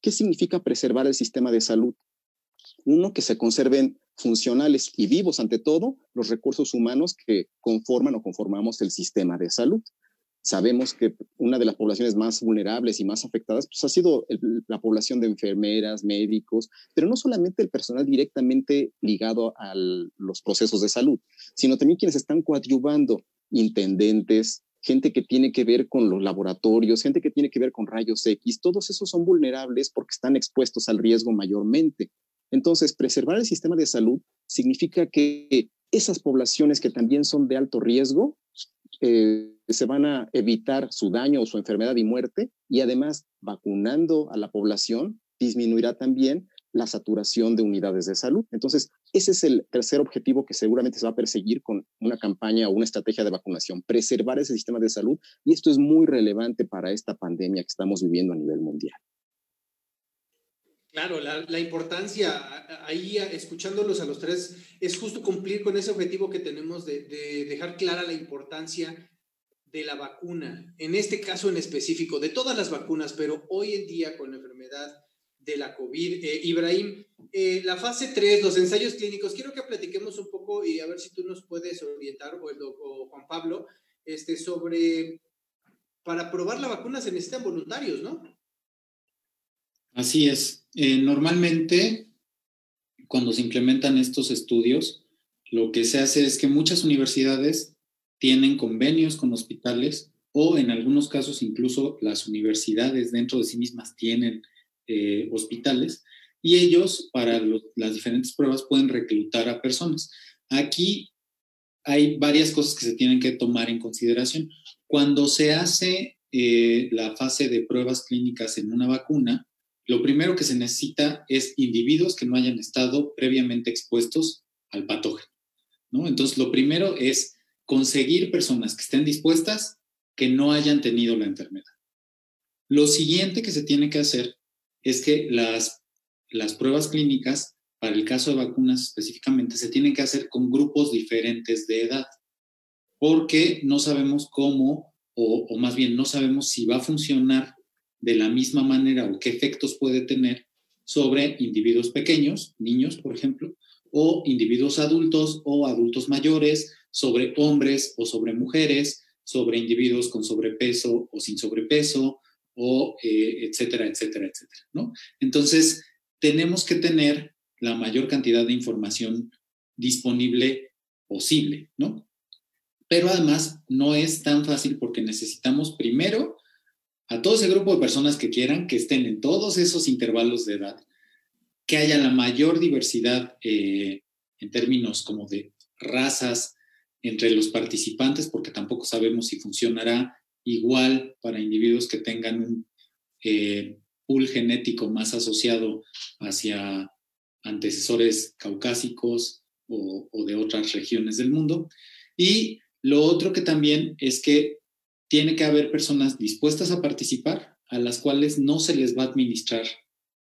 ¿Qué significa preservar el sistema de salud? Uno, que se conserven funcionales y vivos ante todo los recursos humanos que conforman o conformamos el sistema de salud. Sabemos que una de las poblaciones más vulnerables y más afectadas pues, ha sido la población de enfermeras, médicos, pero no solamente el personal directamente ligado a los procesos de salud, sino también quienes están coadyuvando, intendentes, gente que tiene que ver con los laboratorios, gente que tiene que ver con rayos X, todos esos son vulnerables porque están expuestos al riesgo mayormente. Entonces, preservar el sistema de salud significa que esas poblaciones que también son de alto riesgo eh, se van a evitar su daño o su enfermedad y muerte y además vacunando a la población disminuirá también la saturación de unidades de salud. Entonces, ese es el tercer objetivo que seguramente se va a perseguir con una campaña o una estrategia de vacunación, preservar ese sistema de salud y esto es muy relevante para esta pandemia que estamos viviendo a nivel mundial.
Claro, la, importancia ahí, escuchándolos a los tres, es justo cumplir con ese objetivo que tenemos de, dejar clara la importancia de la vacuna, en este caso en específico, de todas las vacunas, pero hoy en día con la enfermedad de la COVID. Eh, Ibrahim, eh, la fase 3, los ensayos clínicos, quiero que platiquemos un poco y a ver si tú nos puedes orientar, o, el, o Juan Pablo, este, sobre, para probar la vacuna se necesitan voluntarios, ¿no?
Así es. Eh, normalmente, cuando se implementan estos estudios, lo que se hace es que muchas universidades tienen convenios con hospitales o en algunos casos incluso las universidades dentro de sí mismas tienen eh, hospitales y ellos para las diferentes pruebas pueden reclutar a personas. Aquí hay varias cosas que se tienen que tomar en consideración. Cuando se hace eh, la fase de pruebas clínicas en una vacuna, lo primero que se necesita es individuos que no hayan estado previamente expuestos al patógeno. ¿no? Entonces, lo primero es conseguir personas que estén dispuestas que no hayan tenido la enfermedad. Lo siguiente que se tiene que hacer es que las, las pruebas clínicas, para el caso de vacunas específicamente, se tienen que hacer con grupos diferentes de edad, porque no sabemos cómo, o, o más bien no sabemos si va a funcionar de la misma manera o qué efectos puede tener sobre individuos pequeños, niños, por ejemplo, o individuos adultos o adultos mayores, sobre hombres o sobre mujeres, sobre individuos con sobrepeso o sin sobrepeso, o eh, etcétera, etcétera, etcétera, ¿no? Entonces, tenemos que tener la mayor cantidad de información disponible posible, ¿no? Pero además no es tan fácil porque necesitamos primero a todo ese grupo de personas que quieran, que estén en todos esos intervalos de edad, que haya la mayor diversidad eh, en términos como de razas entre los participantes, porque tampoco sabemos si funcionará igual para individuos que tengan un eh, pool genético más asociado hacia antecesores caucásicos o, o, de otras regiones del mundo. Y lo otro que también es que tiene que haber personas dispuestas a participar a las cuales no se les va a administrar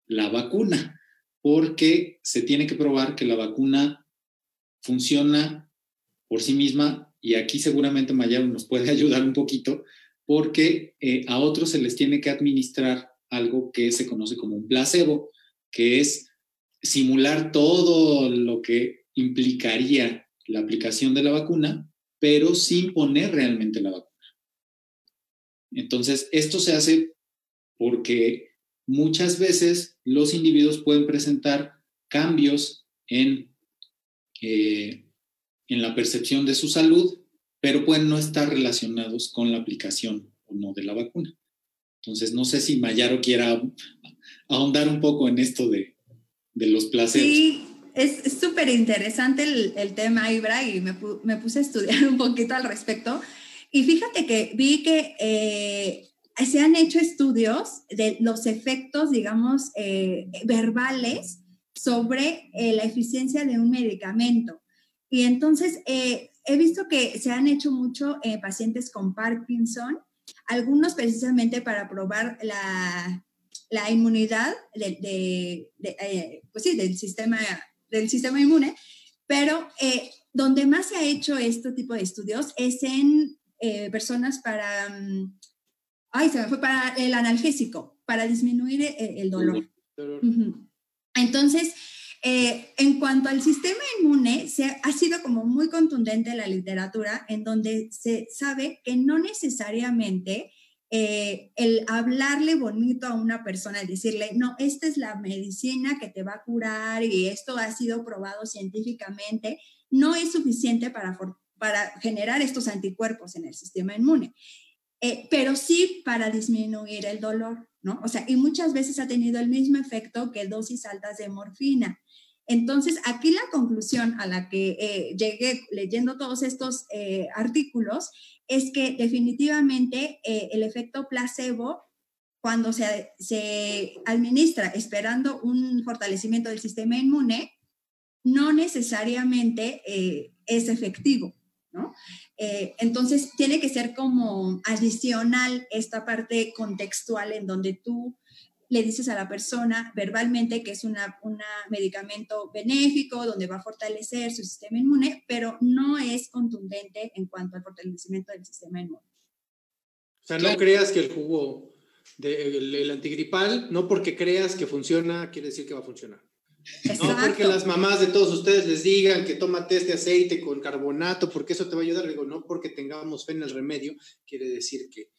la vacuna, porque se tiene que probar que la vacuna funciona por sí misma y aquí seguramente Mayaro nos puede ayudar un poquito porque eh, a otros se les tiene que administrar algo que se conoce como un placebo, que es simular todo lo que implicaría la aplicación de la vacuna, pero sin poner realmente la vacuna. Entonces, esto se hace porque muchas veces los individuos pueden presentar cambios en, eh, en la percepción de su salud, pero pueden no estar relacionados con la aplicación o no de la vacuna. Entonces, no sé si Mayaro quiera ahondar un poco en esto de, de los placebos.
Sí, es súper interesante el, el, tema, Ibra, y me, me, puse a estudiar un poquito al respecto. Y fíjate que vi que eh, se han hecho estudios de los efectos, digamos, eh, verbales sobre eh, la eficiencia de un medicamento. Y entonces eh, he visto que se han hecho mucho en pacientes con Parkinson, algunos precisamente para probar la, la inmunidad de, de, de, eh, pues sí, del, sistema, del sistema inmune, pero eh, donde más se ha hecho este tipo de estudios es en eh, personas para, um, ay, se me fue para el analgésico, para disminuir el, el dolor. dolor. Uh -huh. Entonces, eh, en cuanto al sistema inmune, se ha sido como muy contundente la literatura en donde se sabe que no necesariamente eh, el hablarle bonito a una persona, el decirle, no, esta es la medicina que te va a curar y esto ha sido probado científicamente, no es suficiente para, para generar estos anticuerpos en el sistema inmune. Eh, pero sí para disminuir el dolor, ¿no? O sea, y muchas veces ha tenido el mismo efecto que dosis altas de morfina. Entonces, aquí la conclusión a la que eh, llegué leyendo todos estos eh, artículos es que definitivamente eh, el efecto placebo, cuando se, se, administra esperando un fortalecimiento del sistema inmune, no necesariamente es efectivo. ¿no? Entonces, tiene que ser como adicional esta parte contextual en donde tú le dices a la persona verbalmente que es un medicamento benéfico, donde va a fortalecer su sistema inmune, pero no es contundente en cuanto al fortalecimiento del sistema inmune.
O sea, no creas que el jugo de, el antigripal, no porque creas que funciona, quiere decir que va a funcionar. Exacto. No porque las mamás de todos ustedes les digan que tómate este aceite con carbonato, porque eso te va a ayudar. Digo, no porque tengamos fe en el remedio, quiere decir que,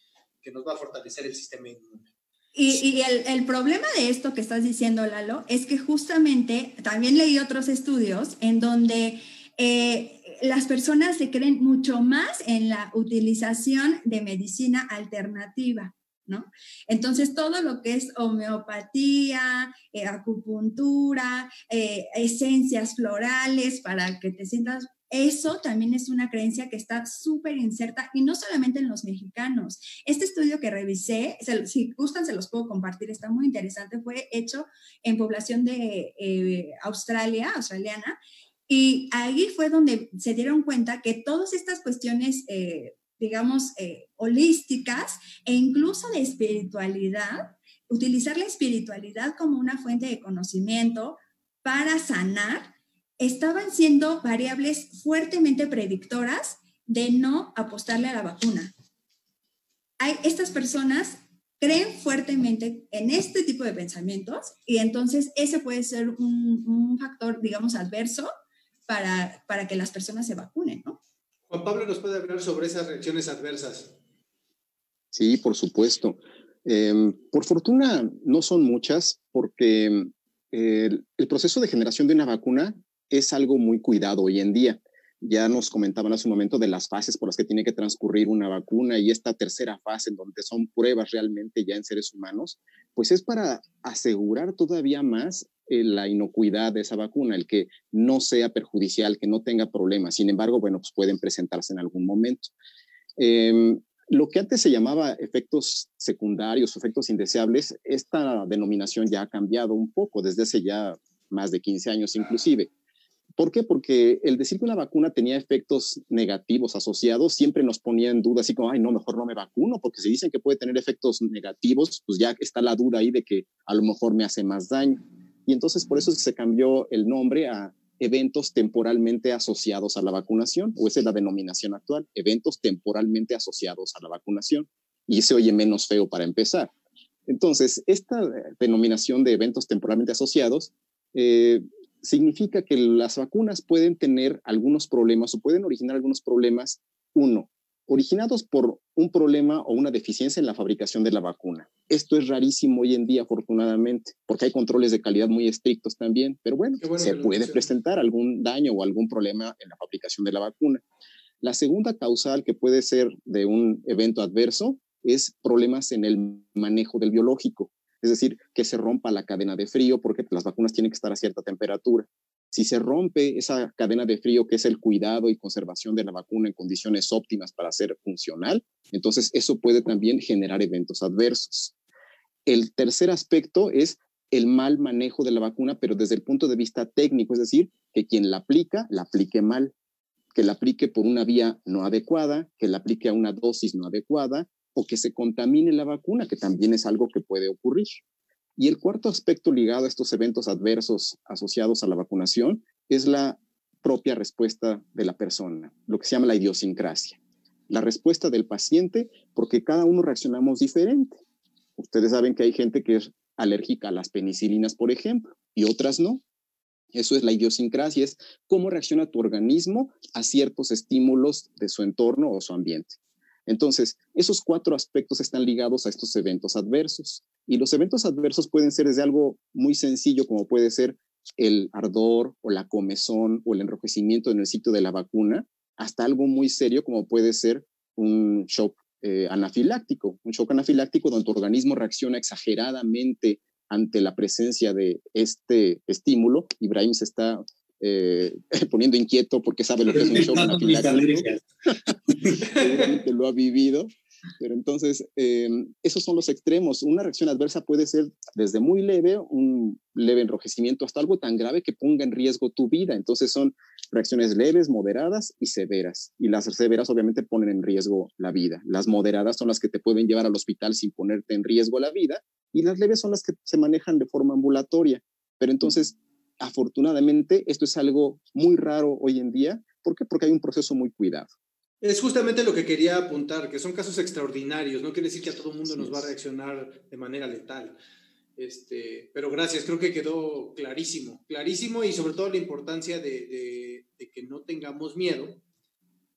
que nos va a fortalecer el sistema inmune.
Y, el, problema de esto que estás diciendo, Lalo, es que justamente también leí otros estudios en donde eh, las personas se creen mucho más en la utilización de medicina alternativa. ¿No? Entonces, todo lo que es homeopatía, eh, acupuntura, eh, esencias florales para que te sientas eso también es una creencia que está súper inserta y no solamente en los mexicanos. Este estudio que revisé, se, si gustan se los puedo compartir, está muy interesante, fue hecho en población de eh, Australia, australiana, y ahí fue donde se dieron cuenta que todas estas cuestiones, eh, digamos, eh, holísticas e incluso de espiritualidad, utilizar la espiritualidad como una fuente de conocimiento para sanar, estaban siendo variables fuertemente predictoras de no apostarle a la vacuna. Hay, estas personas creen fuertemente en este tipo de pensamientos y entonces ese puede ser un, un factor, digamos, adverso para, para, que las personas se vacunen, ¿no?
Juan Pablo nos puede hablar sobre esas reacciones adversas.
Sí, por supuesto. Eh, por fortuna no son muchas porque eh, el proceso de generación de una vacuna es algo muy cuidado hoy en día. Ya nos comentaban hace un momento de las fases por las que tiene que transcurrir una vacuna y esta tercera fase en donde son pruebas realmente ya en seres humanos, pues es para asegurar todavía más eh, la inocuidad de esa vacuna, el que no sea perjudicial, que no tenga problemas. Sin embargo, bueno, pues pueden presentarse en algún momento. Em, lo que antes se llamaba efectos secundarios, efectos indeseables, esta denominación ya ha cambiado un poco desde hace ya más de 15 años inclusive. ¿Por qué? Porque el decir que una vacuna tenía efectos negativos asociados siempre nos ponía en duda, así como, ay, no, mejor no me vacuno, porque si dicen que puede tener efectos negativos, pues ya está la duda ahí de que a lo mejor me hace más daño. Y entonces por eso se cambió el nombre a eventos temporalmente asociados a la vacunación, o esa es la denominación actual, eventos temporalmente asociados a la vacunación. Y se oye menos feo para empezar. Entonces, esta denominación de eventos temporalmente asociados eh, significa que las vacunas pueden tener algunos problemas o pueden originar algunos problemas. Uno, originados por un problema o una deficiencia en la fabricación de la vacuna. Esto es rarísimo hoy en día, afortunadamente, porque hay controles de calidad muy estrictos también, pero bueno, se puede presentar algún daño o algún problema en la fabricación de la vacuna. La segunda causal que puede ser de un evento adverso es problemas en el manejo del biológico, es decir, que se rompa la cadena de frío porque las vacunas tienen que estar a cierta temperatura. Si se rompe esa cadena de frío, que es el cuidado y conservación de la vacuna en condiciones óptimas para ser funcional, entonces eso puede también generar eventos adversos. El tercer aspecto es el mal manejo de la vacuna, pero desde el punto de vista técnico, es decir, que quien la aplica, la aplique mal, que la aplique por una vía no adecuada, que la aplique a una dosis no adecuada o que se contamine la vacuna, que también es algo que puede ocurrir. Y el cuarto aspecto ligado a estos eventos adversos asociados a la vacunación es la propia respuesta de la persona, lo que se llama la idiosincrasia. La respuesta del paciente, porque cada uno reaccionamos diferente. Ustedes saben que hay gente que es alérgica a las penicilinas, por ejemplo, y otras no. Eso es la idiosincrasia, es cómo reacciona tu organismo a ciertos estímulos de su entorno o su ambiente. Entonces, esos cuatro aspectos están ligados a estos eventos adversos. Y los eventos adversos pueden ser desde algo muy sencillo, como puede ser el ardor o la comezón o el enrojecimiento en el sitio de la vacuna, hasta algo muy serio, como puede ser un shock eh, anafiláctico. Un shock anafiláctico donde tu organismo reacciona exageradamente ante la presencia de este estímulo. Ibrahim se está eh, poniendo inquieto porque sabe lo que es un shock anafiláctico. Seguramente lo ha vivido. Pero entonces, em, esos son los extremos. Una reacción adversa puede ser desde muy leve, un leve enrojecimiento, hasta algo tan grave que ponga en riesgo tu vida. Entonces son reacciones leves, moderadas y severas. Y las severas obviamente ponen en riesgo la vida. Las moderadas son las que te pueden llevar al hospital sin ponerte en riesgo la vida. Y las leves son las que se manejan de forma ambulatoria. Pero entonces, afortunadamente, esto es algo muy raro hoy en día. ¿Por qué? Porque hay un proceso muy cuidado.
Es justamente lo que quería apuntar, que son casos extraordinarios, no quiere decir que a todo mundo nos va a reaccionar de manera letal. Este, pero gracias, creo que quedó clarísimo, clarísimo y sobre todo la importancia de, que no tengamos miedo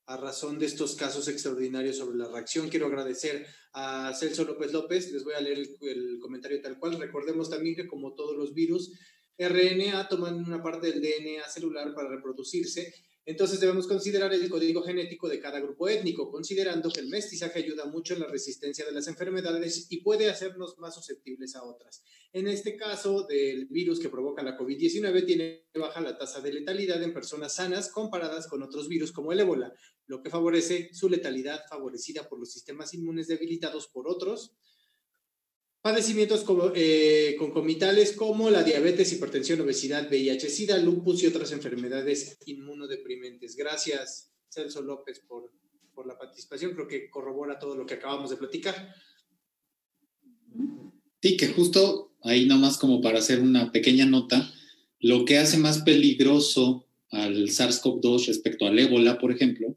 a razón de estos casos extraordinarios sobre la reacción. Quiero agradecer a Celso López López, les voy a leer el, el comentario tal cual. Recordemos también que como todos los virus, RNA toman una parte del DNA celular para reproducirse entonces debemos considerar el código genético de cada grupo étnico, considerando que el mestizaje ayuda mucho en la resistencia de las enfermedades y puede hacernos más susceptibles a otras. En este caso del virus que provoca la COVID-19 tiene baja la tasa de letalidad en personas sanas comparadas con otros virus como el ébola, lo que favorece su letalidad favorecida por los sistemas inmunes debilitados por otros Padecimientos como, eh, concomitales como la diabetes, hipertensión, obesidad, VIH, SIDA, lupus y otras enfermedades inmunodeprimentes. Gracias, Celso López, por, por la participación. Creo que corrobora todo lo que acabamos de platicar.
Sí, que justo ahí nomás como para hacer una pequeña nota, lo que hace más peligroso al SARS-CoV-2 respecto al ébola, por ejemplo,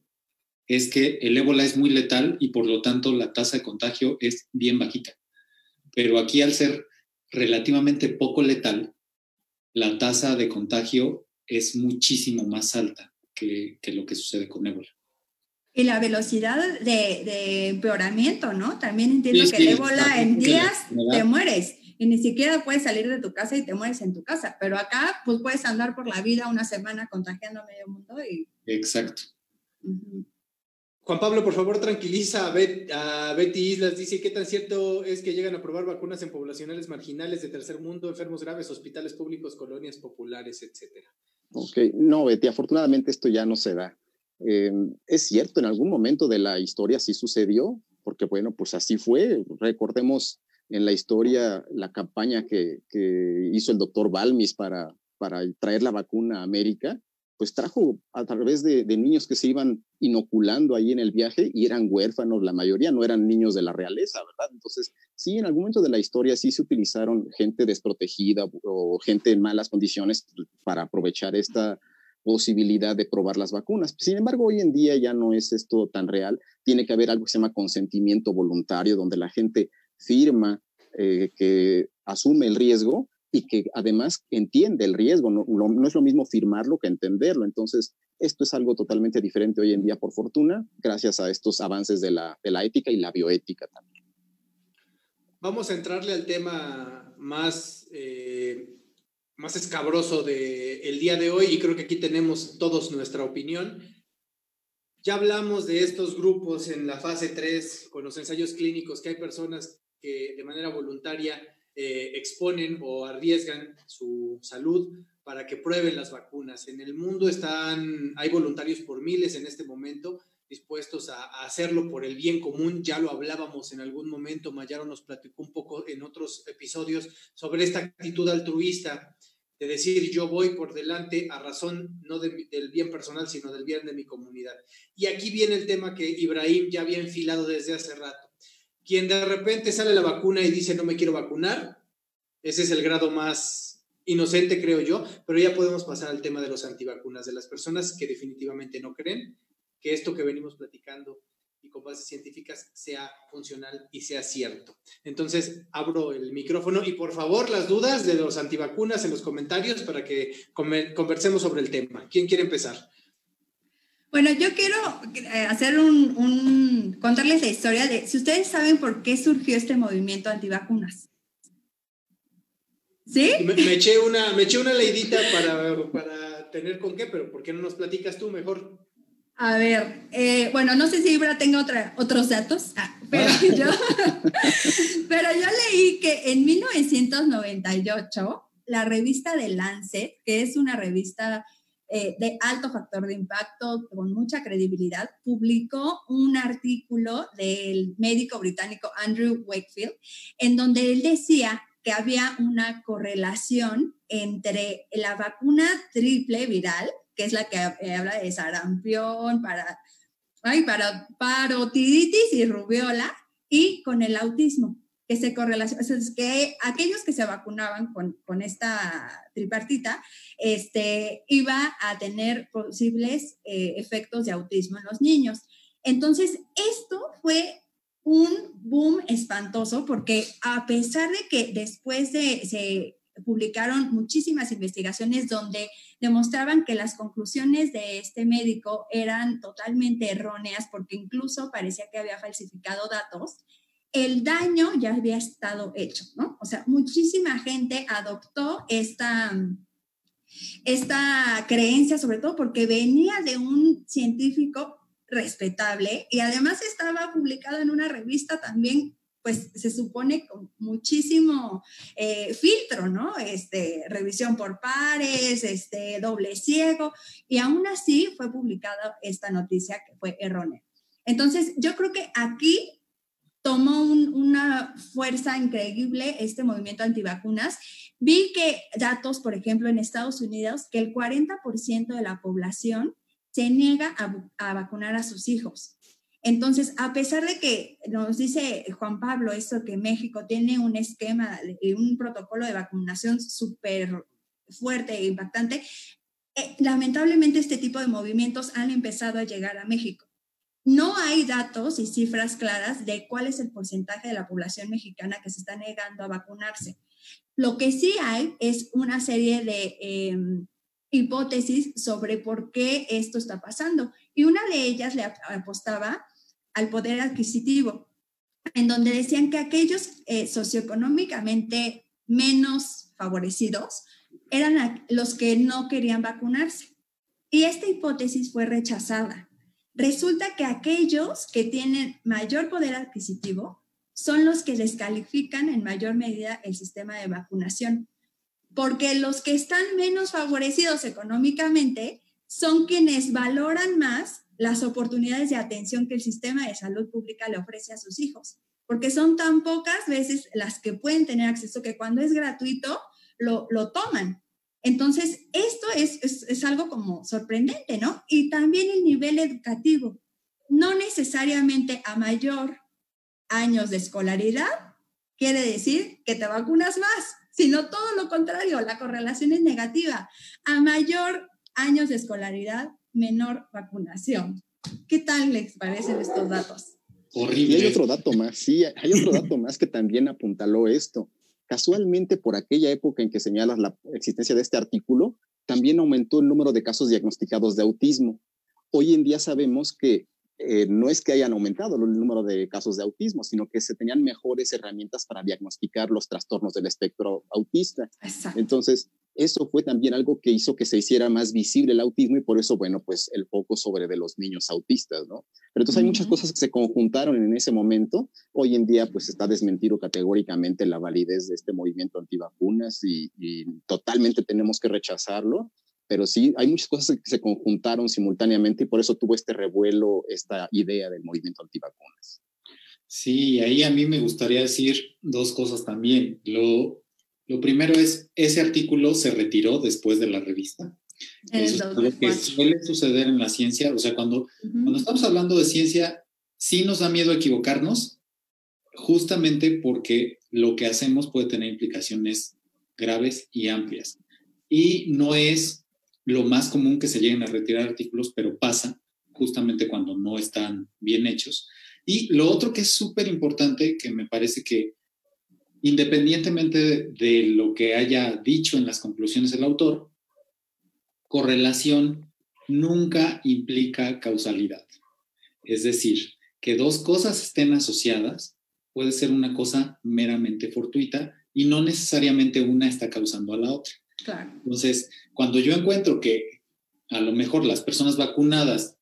es que el ébola es muy letal y por lo tanto la tasa de contagio es bien bajita pero aquí al ser relativamente poco letal, la tasa de contagio es muchísimo más alta que, lo que sucede con ébola.
Y la velocidad de, empeoramiento, ¿no? También entiendo que el ébola en días te mueres y ni siquiera puedes salir de tu casa y te mueres en tu casa, pero acá pues puedes andar por la vida una semana contagiando a medio mundo y...
Exacto.
Juan Pablo, por favor, tranquiliza a, Betty Islas. Dice, ¿qué tan cierto es que llegan a probar vacunas en poblacionales marginales de tercer mundo, enfermos graves, hospitales públicos, colonias populares, etcétera?
Ok, no, Betty, afortunadamente esto ya no se da. Eh, es cierto, en algún momento de la historia sí sucedió, porque bueno, pues así fue. Recordemos en la historia la campaña que, que hizo el doctor Balmis para, para traer la vacuna a América pues trajo a través de, niños que se iban inoculando ahí en el viaje y eran huérfanos, la mayoría no eran niños de la realeza, ¿verdad? Entonces, sí, en algún momento de la historia sí se utilizaron gente desprotegida o gente en malas condiciones para aprovechar esta posibilidad de probar las vacunas. Sin embargo, hoy en día ya no es esto tan real. Tiene que haber algo que se llama consentimiento voluntario, donde la gente firma eh, que asume el riesgo y que además entiende el riesgo. No, no, es lo mismo firmarlo que entenderlo. Entonces, esto es algo totalmente diferente hoy en día, por fortuna, gracias a estos avances de la, de la ética y la bioética también.
Vamos a entrarle al tema más, eh, más escabroso del el día de hoy y creo que aquí tenemos todos nuestra opinión. Ya hablamos de estos grupos en la fase 3 con los ensayos clínicos, que hay personas que de manera voluntaria eh, exponen o arriesgan su salud para que prueben las vacunas. En el mundo están, hay voluntarios por miles en este momento dispuestos a, hacerlo por el bien común. Ya lo hablábamos en algún momento, Mayaro nos platicó un poco en otros episodios sobre esta actitud altruista de decir yo voy por delante a razón no del bien personal, sino del bien de mi comunidad. Y aquí viene el tema que Ibrahim ya había enfilado desde hace rato quien de repente sale la vacuna y dice no me quiero vacunar, ese es el grado más inocente, creo yo, pero ya podemos pasar al tema de los antivacunas, de las personas que definitivamente no creen que esto que venimos platicando y con bases científicas sea funcional y sea cierto. Entonces, abro el micrófono y por favor las dudas de los antivacunas en los comentarios para que conversemos sobre el tema. ¿Quién quiere empezar?
Bueno, yo quiero eh, hacer un, contarles la historia de, si ustedes saben por qué surgió este movimiento antivacunas. ¿Sí?
Me, eché, una, me eché una leidita para, para tener con qué, pero ¿por qué no nos platicas tú mejor?
A ver, eh, bueno, no sé si Ibra tenga otra, otros datos, ah, pero, yo, pero yo leí que en 1998 la revista The Lancet, que es una revista eh, de alto factor de impacto, con mucha credibilidad, publicó un artículo del médico británico Andrew Wakefield, en donde él decía que había una correlación entre la vacuna triple viral, que es la que habla de sarampión, para, ay, para parotiditis y rubiola, y con el autismo que se correlaciona, es que aquellos que se vacunaban con, con, esta tripartita, este, iba a tener posibles eh, efectos de autismo en los niños. Entonces, esto fue un boom espantoso porque a pesar de que después de, se publicaron muchísimas investigaciones donde demostraban que las conclusiones de este médico eran totalmente erróneas porque incluso parecía que había falsificado datos, el daño ya había estado hecho, ¿no? O sea, muchísima gente adoptó esta, esta creencia, sobre todo porque venía de un científico respetable y además estaba publicado en una revista también pues se supone con muchísimo eh, filtro, ¿no? Este, revisión por pares, este, doble ciego, y aún así fue publicada esta noticia que fue errónea. Entonces, yo creo que aquí tomó una fuerza increíble este movimiento antivacunas. Vi que datos, por ejemplo, en Estados Unidos, que el 40% de la población se niega a, vacunar a sus hijos. Entonces, a pesar de que nos dice Juan Pablo esto que México tiene un esquema, un protocolo de vacunación súper fuerte e impactante, eh, lamentablemente este tipo de movimientos han empezado a llegar a México. No hay datos y cifras claras de cuál es el porcentaje de la población mexicana que se está negando a vacunarse. Lo que sí hay es una serie de em, hipótesis sobre por qué esto está pasando. Y una de ellas le apostaba al poder adquisitivo, en donde decían que aquellos eh, socioeconómicamente menos favorecidos eran los que no querían vacunarse. Y esta hipótesis fue rechazada resulta que aquellos que tienen mayor poder adquisitivo son los que descalifican en mayor medida el sistema de vacunación, porque los que están menos favorecidos económicamente son quienes valoran más las oportunidades de atención que el sistema de salud pública le ofrece a sus hijos, porque son tan pocas veces las que pueden tener acceso que cuando es gratuito lo, lo toman. Entonces, esto es, es, es algo como sorprendente, ¿no? Y también el nivel educativo. No necesariamente a mayor años de escolaridad quiere decir que te vacunas más, sino todo lo contrario, la correlación es negativa. A mayor años de escolaridad, menor vacunación. ¿Qué tal les parecen estos datos?
Horrible. Y hay otro dato más, sí, hay otro dato más que también apuntaló esto. Casualmente, por aquella época en que señalas la existencia de este artículo, también aumentó el número de casos diagnosticados de autismo. Hoy en día sabemos que eh, no es que hayan aumentado el número de casos de autismo, sino que se tenían mejores herramientas para diagnosticar los trastornos del espectro autista.
Exacto.
Entonces, eso fue también algo que hizo que se hiciera más visible el autismo y por eso, bueno, pues el foco sobre de los niños autistas, ¿no? Pero entonces hay muchas cosas que se conjuntaron en ese momento. Hoy en día, pues está desmentido categóricamente la validez de este movimiento antivacunas y, y totalmente tenemos que rechazarlo pero sí hay muchas cosas que se conjuntaron simultáneamente y por eso tuvo este revuelo, esta idea del movimiento antivacunas.
Sí, ahí a mí me gustaría decir dos cosas también. Lo, lo primero es, ese artículo se retiró después de la revista. Eso es lo que suele suceder en la ciencia. O sea, cuando, uh -huh. cuando estamos hablando de ciencia, sí nos da miedo equivocarnos, justamente porque lo que hacemos puede tener implicaciones graves y amplias. Y no es lo más común que se lleguen a retirar artículos, pero pasa justamente cuando no están bien hechos. Y lo otro que es súper importante, que me parece que independientemente de, lo que haya dicho en las conclusiones el autor, correlación nunca implica causalidad. Es decir, que dos cosas estén asociadas puede ser una cosa meramente fortuita y no necesariamente una está causando a la otra.
Claro.
Entonces, cuando yo encuentro que a lo mejor las personas vacunadas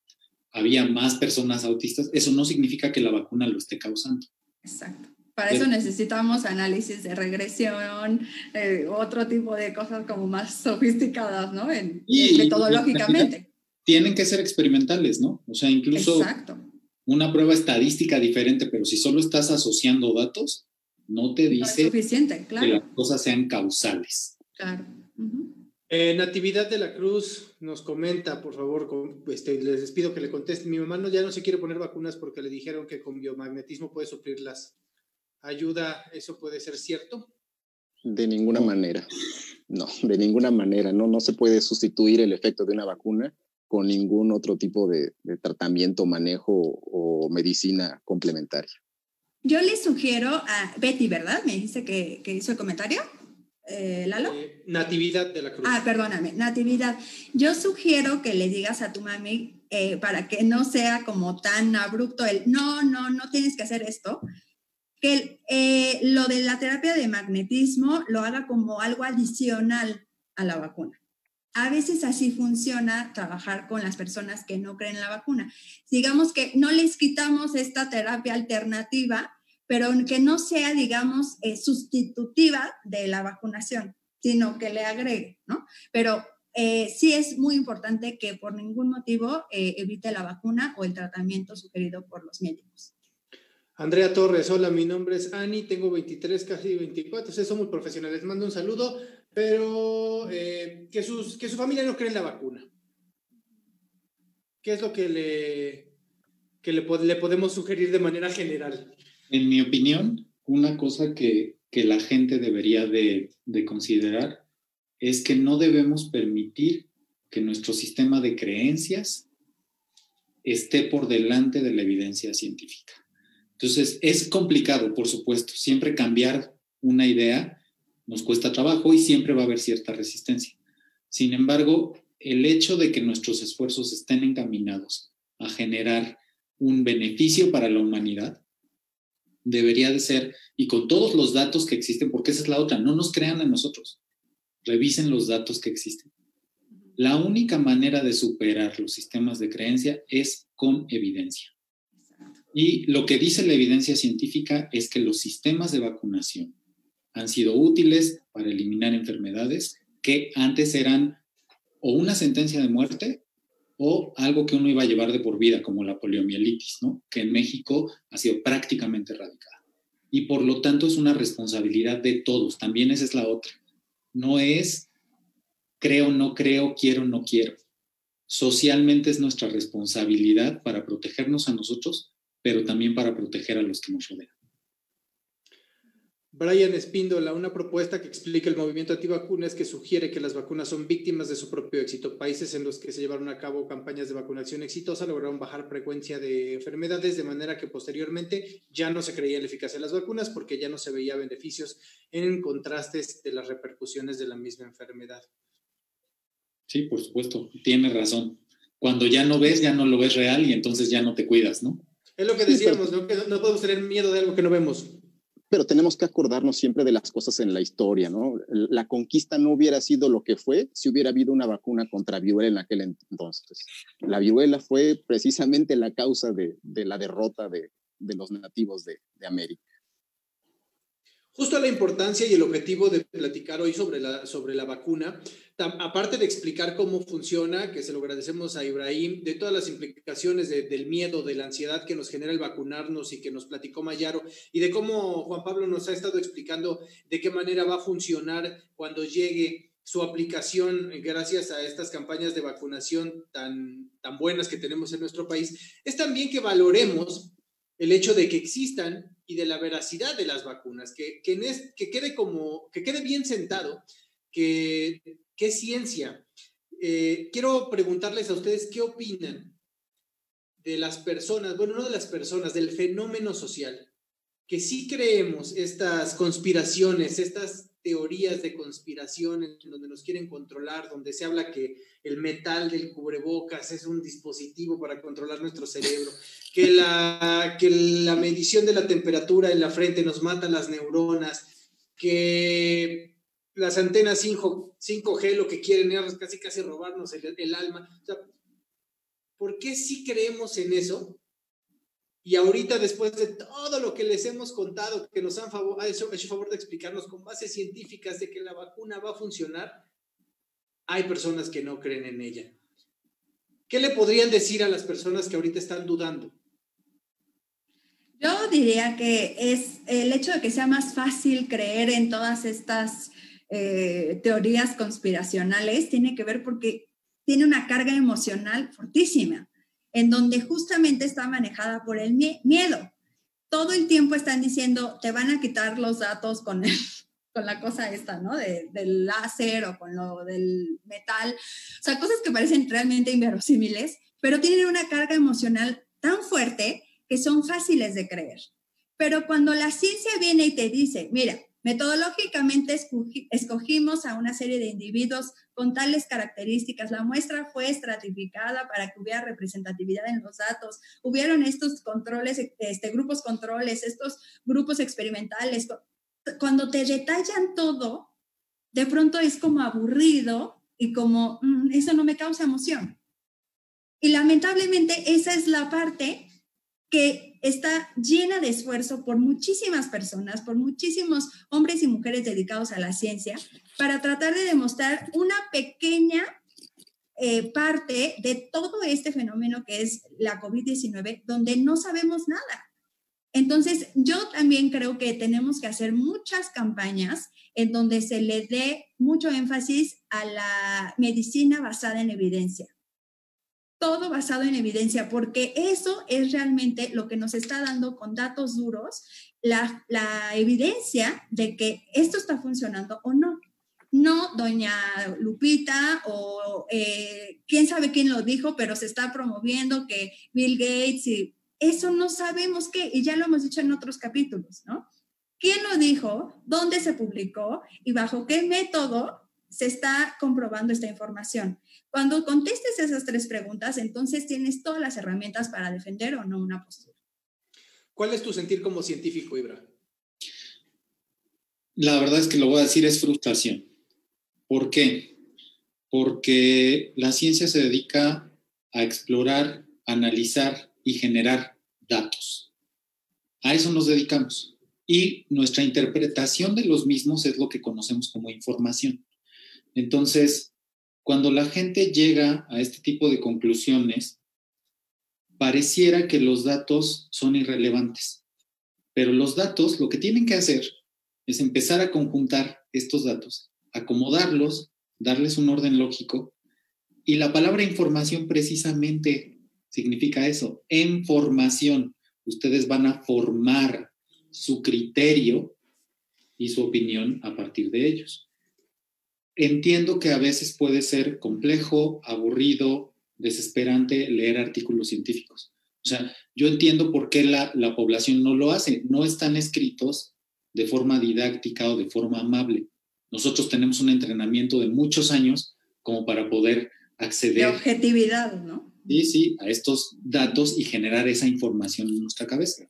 había más personas autistas, eso no significa que la vacuna lo esté causando.
Exacto. Para eso necesitamos análisis de regresión, eh, otro tipo de cosas como más sofisticadas, ¿no? En, y, metodológicamente.
Tienen que ser experimentales, ¿no? O sea, incluso
Exacto.
una prueba estadística diferente, pero si solo estás asociando datos, no te dice
no es suficiente, claro.
que las cosas sean causales.
Claro. Uh -huh.
Eh, Natividad de la Cruz nos comenta, por favor, con, este, les pido que le conteste. Mi mamá no, ya no se quiere poner vacunas porque le dijeron que con biomagnetismo puede suplirlas. ¿Ayuda? ¿Eso puede ser cierto?
De ninguna manera. No, de ninguna manera. No, no se puede sustituir el efecto de una vacuna con ningún otro tipo de, de tratamiento, manejo o medicina complementaria.
Yo le sugiero a Betty, ¿verdad? Me dice que, que hizo el comentario. Eh, Lalo?
Eh, Natividad de la Cruz.
Ah, perdóname, Natividad. Yo sugiero que le digas a tu mami, eh, para que no sea como tan abrupto el, no, no, no tienes que hacer esto, que eh, lo de la terapia de magnetismo lo haga como algo adicional a la vacuna. A veces así funciona trabajar con las personas que no creen en la vacuna. Digamos que no les quitamos esta terapia alternativa, pero que no sea, digamos, eh, sustitutiva de la vacunación, sino que le agregue, ¿no? Pero eh, sí es muy importante que por ningún motivo evite la vacuna o el tratamiento sugerido por los médicos.
Andrea Torres, hola, mi nombre es Ani, tengo 23, casi 24, ustedes somos profesionales, les mando un saludo, pero eh, que, que su familia no cree en la vacuna. ¿Qué es lo que le, que le, le podemos sugerir de manera general?
En mi opinión, una cosa que, que la gente debería de, de considerar es que no debemos permitir que nuestro sistema de creencias esté por delante de la evidencia científica. Entonces, es complicado, por supuesto. Siempre cambiar una idea nos cuesta trabajo y siempre va a haber cierta resistencia. Sin embargo, el hecho de que nuestros esfuerzos estén encaminados a generar un beneficio para la humanidad debería de ser, y con todos los datos que existen, porque esa es la otra, no nos crean a nosotros, revisen los datos que existen. La única manera de superar los sistemas de creencia es con evidencia. Y lo que dice la evidencia científica es que los sistemas de vacunación han sido útiles para eliminar enfermedades que antes eran o una sentencia de muerte o algo que uno iba a llevar de por vida, como la poliomielitis, ¿no? que en México ha sido prácticamente erradicada. Y por lo tanto es una responsabilidad de todos. También esa es la otra. No es creo, no creo, quiero, no quiero. Socialmente es nuestra responsabilidad para protegernos a nosotros, pero también para proteger a los que nos rodean.
Brian Espíndola, una propuesta que explica el movimiento antivacunas que sugiere que las vacunas son víctimas de su propio éxito. Países en los que se llevaron a cabo campañas de vacunación exitosa lograron bajar frecuencia de enfermedades de manera que posteriormente ya no se creía la eficacia de las vacunas porque ya no se veía beneficios en contrastes de las repercusiones de la misma enfermedad.
Sí, por supuesto, tiene razón. Cuando ya no ves, ya no lo ves real y entonces ya no te cuidas, ¿no?
Es lo que decíamos, ¿no? Podemos tener miedo de algo que no vemos
pero tenemos que acordarnos siempre de las cosas en la historia, ¿no? La conquista no hubiera sido lo que fue si hubiera habido una vacuna contra viruela en aquel entonces. La viruela fue precisamente la causa de, la derrota de, los nativos de América.
Justo la importancia y el objetivo de platicar hoy sobre la, sobre la vacuna, aparte de explicar cómo funciona, que se lo agradecemos a Ibrahim, de todas las implicaciones del miedo, de la ansiedad que nos genera el vacunarnos y que nos platicó Mayaro, y de cómo Juan Pablo nos ha estado explicando de qué manera va a funcionar cuando llegue su aplicación gracias a estas campañas de vacunación tan, tan buenas que tenemos en nuestro país, es también que valoremos el hecho de que existan y de la veracidad de las vacunas, que, que, que quede, como, que quede bien sentado, que, que ciencia. Eh, quiero preguntarles a ustedes qué opinan de las personas, bueno, no de las personas, del fenómeno social, que sí creemos estas conspiraciones, estas teorías de conspiración en donde nos quieren controlar, donde se habla que el metal del cubrebocas es un dispositivo para controlar nuestro cerebro, que la, que la medición de la temperatura en la frente nos mata las neuronas, que las antenas 5, g lo que quieren es casi casi robarnos el, alma. ¿Por qué sí creemos en eso? Y ahorita, después de todo lo que les hemos contado, que nos han hecho favor de explicarnos con bases científicas de que la vacuna va a funcionar, hay personas que no creen en ella. ¿Qué le podrían decir a las personas que ahorita están dudando?
Yo diría que es el hecho de que sea más fácil creer en todas estas eh, teorías conspiracionales tiene que ver porque tiene una carga emocional fortísima en donde justamente está manejada por el miedo. Todo el tiempo están diciendo, te van a quitar los datos con, con la cosa esta, ¿no? del láser o con lo del metal. O sea, cosas que parecen realmente inverosímiles, pero tienen una carga emocional tan fuerte que son fáciles de creer. Pero cuando la ciencia viene y te dice, mira, Metodológicamente escogimos a una serie de individuos con tales características. La muestra fue estratificada para que hubiera representatividad en los datos. Hubieron estos controles, este, grupos controles, estos grupos experimentales. Cuando te detallan todo, de pronto es como aburrido y como, mm, eso no me causa emoción. Y lamentablemente esa es la parte que está llena de esfuerzo por muchísimas personas, por muchísimos hombres y mujeres dedicados a la ciencia, para tratar de demostrar una pequeña eh, parte de todo este fenómeno que es la COVID-19, donde no sabemos nada. Entonces, yo también creo que tenemos que hacer muchas campañas en donde se le dé mucho énfasis a la medicina basada en evidencia todo basado en evidencia, porque eso es realmente lo que nos está dando con datos duros la, evidencia de que esto está funcionando o no. No doña Lupita o eh, quién sabe quién lo dijo, pero se está promoviendo que Bill Gates y eso no sabemos qué, y ya lo hemos dicho en otros capítulos, ¿no? ¿Quién lo dijo? ¿Dónde se publicó? ¿Y bajo qué método se está comprobando esta información? Cuando contestes esas tres preguntas, entonces tienes todas las herramientas para defender o no una postura.
¿Cuál es tu sentir como científico, Ibra?
La verdad es que lo voy a decir es frustración. ¿Por qué? porque la ciencia se dedica a explorar, analizar y generar datos. A eso nos dedicamos. Y nuestra interpretación de los mismos es lo que conocemos como información. Entonces, cuando la gente llega a este tipo de conclusiones, pareciera que los datos son irrelevantes. Pero los datos lo que tienen que hacer es empezar a conjuntar estos datos, acomodarlos, darles un orden lógico. Y la palabra información precisamente significa eso, información. Ustedes van a formar su criterio y su opinión a partir de ellos. Entiendo que a veces puede ser complejo, aburrido, desesperante leer artículos científicos. O sea, yo entiendo por qué la, la población no lo hace. No están escritos de forma didáctica o de forma amable. Nosotros tenemos un entrenamiento de muchos años como para poder acceder.
De objetividad, ¿no?
Sí, sí, a estos datos y generar esa información en nuestra cabeza.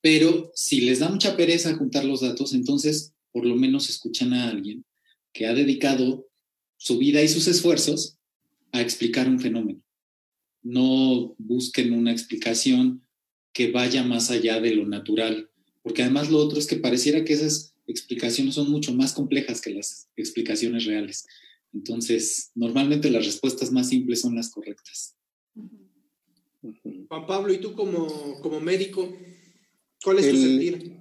Pero si les da mucha pereza juntar los datos, entonces por lo menos escuchan a alguien que ha dedicado su vida y sus esfuerzos a explicar un fenómeno. No busquen una explicación que vaya más allá de lo natural, porque además lo otro es que pareciera que esas explicaciones son mucho más complejas que las explicaciones reales. Entonces, normalmente las respuestas más simples son las correctas.
Juan Pablo, ¿y tú como, como médico, cuál es el, tu sentir?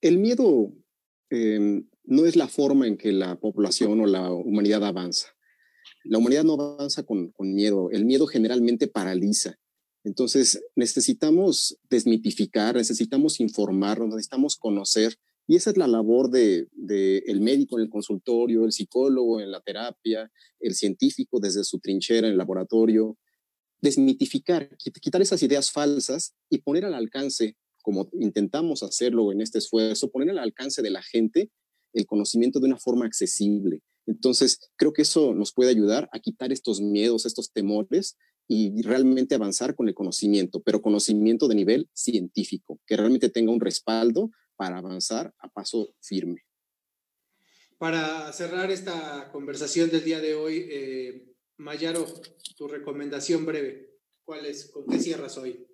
El miedo eh, no es la forma en que la población o la humanidad avanza. La humanidad no avanza con, miedo. El miedo generalmente paraliza. Entonces, necesitamos desmitificar, necesitamos informar, necesitamos conocer. Y esa es la labor del de, el médico en el consultorio, el psicólogo en la terapia, el científico desde su trinchera en el laboratorio. Desmitificar, quitar esas ideas falsas y poner al alcance, como intentamos hacerlo en este esfuerzo, poner al alcance de la gente el conocimiento de una forma accesible. Entonces, creo que eso nos puede ayudar a quitar estos miedos, estos temores y realmente avanzar con el conocimiento, pero conocimiento de nivel científico, que realmente tenga un respaldo para avanzar a paso firme.
Para cerrar esta conversación del día de hoy, eh, Mayaro, tu recomendación breve, ¿cuál es? ¿Con qué cierras hoy?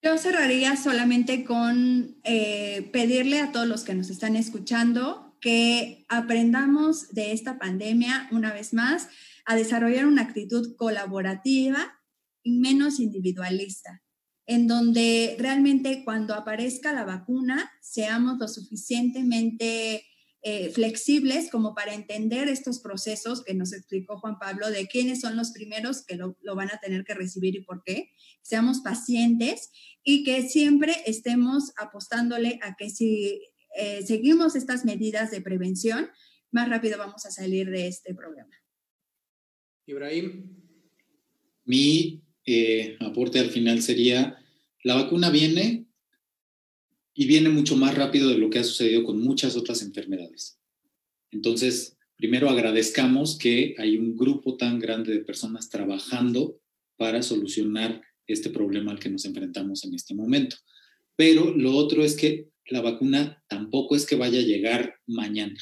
Yo cerraría solamente con eh, pedirle a todos los que nos están escuchando que aprendamos de esta pandemia una vez más a desarrollar una actitud colaborativa y menos individualista, en donde realmente cuando aparezca la vacuna seamos lo suficientemente eh, flexibles como para entender estos procesos que nos explicó Juan Pablo de quiénes son los primeros que lo, lo, van a tener que recibir y por qué. Seamos pacientes y que siempre estemos apostándole a que si eh, seguimos estas medidas de prevención, más rápido vamos a salir de este problema.
Ibrahim.
Mi eh, aporte al final sería, la vacuna viene y viene mucho más rápido de lo que ha sucedido con muchas otras enfermedades. Entonces, primero agradezcamos que hay un grupo tan grande de personas trabajando para solucionar este problema al que nos enfrentamos en este momento. Pero lo otro es que la vacuna tampoco es que vaya a llegar mañana.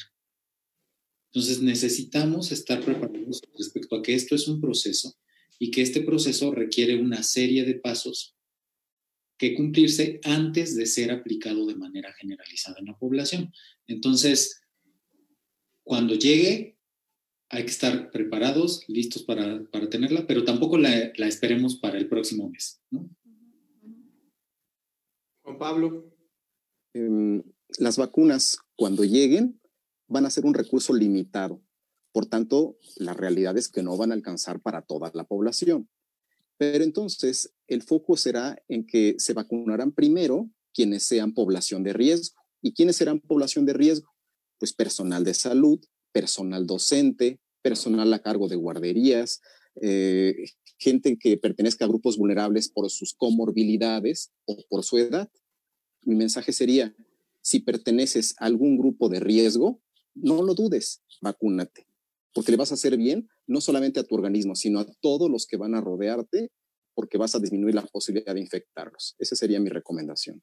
Entonces necesitamos estar preparados respecto a que esto es un proceso y que este proceso requiere una serie de pasos que cumplirse antes de ser aplicado de manera generalizada en la población. Entonces, cuando llegue, hay que estar preparados, listos para, para tenerla, pero tampoco la, la, esperemos para el próximo mes. ¿no?
Juan Pablo.
Eh, las vacunas, cuando lleguen, van a ser un recurso limitado. Por tanto, la realidad es que no van a alcanzar para toda la población. Pero entonces, el foco será en que se vacunarán primero quienes sean población de riesgo. ¿Y quiénes serán población de riesgo? Pues personal de salud, personal docente, personal a cargo de guarderías, eh, gente que pertenezca a grupos vulnerables por sus comorbilidades o por su edad. Mi mensaje sería, si perteneces a algún grupo de riesgo, no lo dudes, vacúnate, porque le vas a hacer bien no solamente a tu organismo, sino a todos los que van a rodearte, porque vas a disminuir la posibilidad de infectarlos. Esa sería mi recomendación.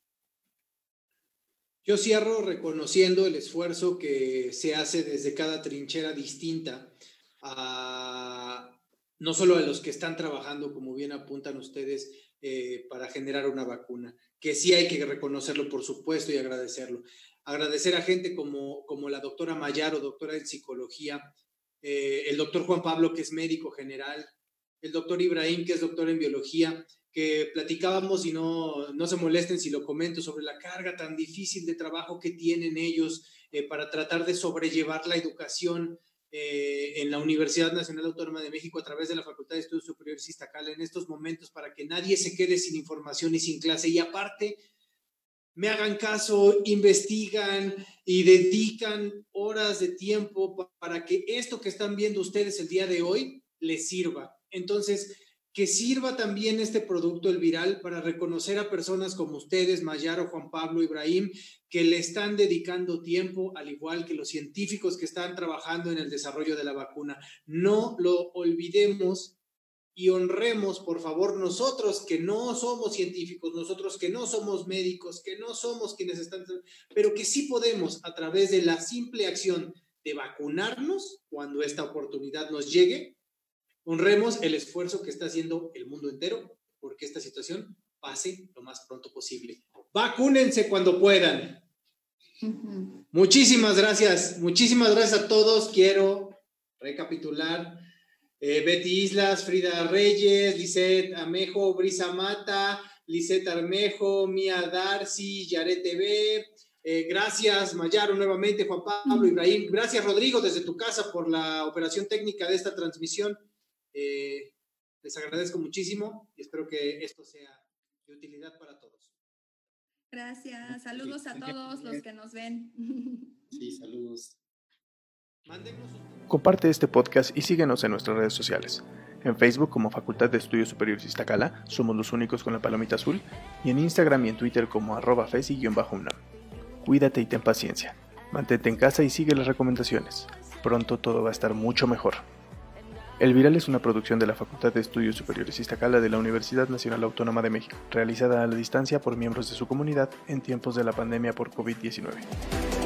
Yo cierro reconociendo el esfuerzo que se hace desde cada trinchera distinta a, no solo a los que están trabajando, como bien apuntan ustedes, eh, para generar una vacuna, que sí hay que reconocerlo, por supuesto, y agradecerlo. Agradecer a gente como, como la doctora Mayaro, doctora en psicología, eh, el doctor Juan Pablo, que es médico general, el doctor Ibrahim, que es doctor en biología, que platicábamos y no, no se molesten si lo comento sobre la carga tan difícil de trabajo que tienen ellos eh, para tratar de sobrellevar la educación eh, en la Universidad Nacional Autónoma de México a través de la Facultad de Estudios Superiores Iztacala en estos momentos para que nadie se quede sin información y sin clase. Y aparte, me hagan caso, investigan y dedican horas de tiempo para que esto que están viendo ustedes el día de hoy les sirva. Entonces, que sirva también este producto, el viral, para reconocer a personas como ustedes, Mayaro, Juan Pablo, Ibrahim, que le están dedicando tiempo, al igual que los científicos que están trabajando en el desarrollo de la vacuna. No lo olvidemos y honremos, por favor, nosotros que no somos científicos, nosotros que no somos médicos, que no somos quienes están, pero que sí podemos a través de la simple acción de vacunarnos cuando esta oportunidad nos llegue, honremos el esfuerzo que está haciendo el mundo entero porque esta situación pase lo más pronto posible. Vacúnense cuando puedan. Muchísimas gracias, muchísimas gracias a todos. Quiero recapitular. Eh, Betty Islas, Frida Reyes, Lisette Amejo, Brisa Mata, Lisette Armejo, Mía Darcy, Yaret TV. Eh, gracias, Mayaro, nuevamente, Juan Pablo, Ibrahim. Gracias, Rodrigo, desde tu casa por la operación técnica de esta transmisión. Eh, les agradezco muchísimo y espero que esto sea de utilidad para todos.
Gracias. Saludos a todos los que nos ven.
Sí, saludos.
Comparte este podcast y síguenos en nuestras redes sociales. En Facebook como Facultad de Estudios Superiores Iztacala, somos los únicos con la palomita azul, y en Instagram y en Twitter como arroba fesi-unam. Cuídate y ten paciencia. Mantente en casa y sigue las recomendaciones. Pronto todo va a estar mucho mejor. El Viral es una producción de la Facultad de Estudios Superiores Iztacala de la Universidad Nacional Autónoma de México, realizada a la distancia por miembros de su comunidad en tiempos de la pandemia por COVID-19.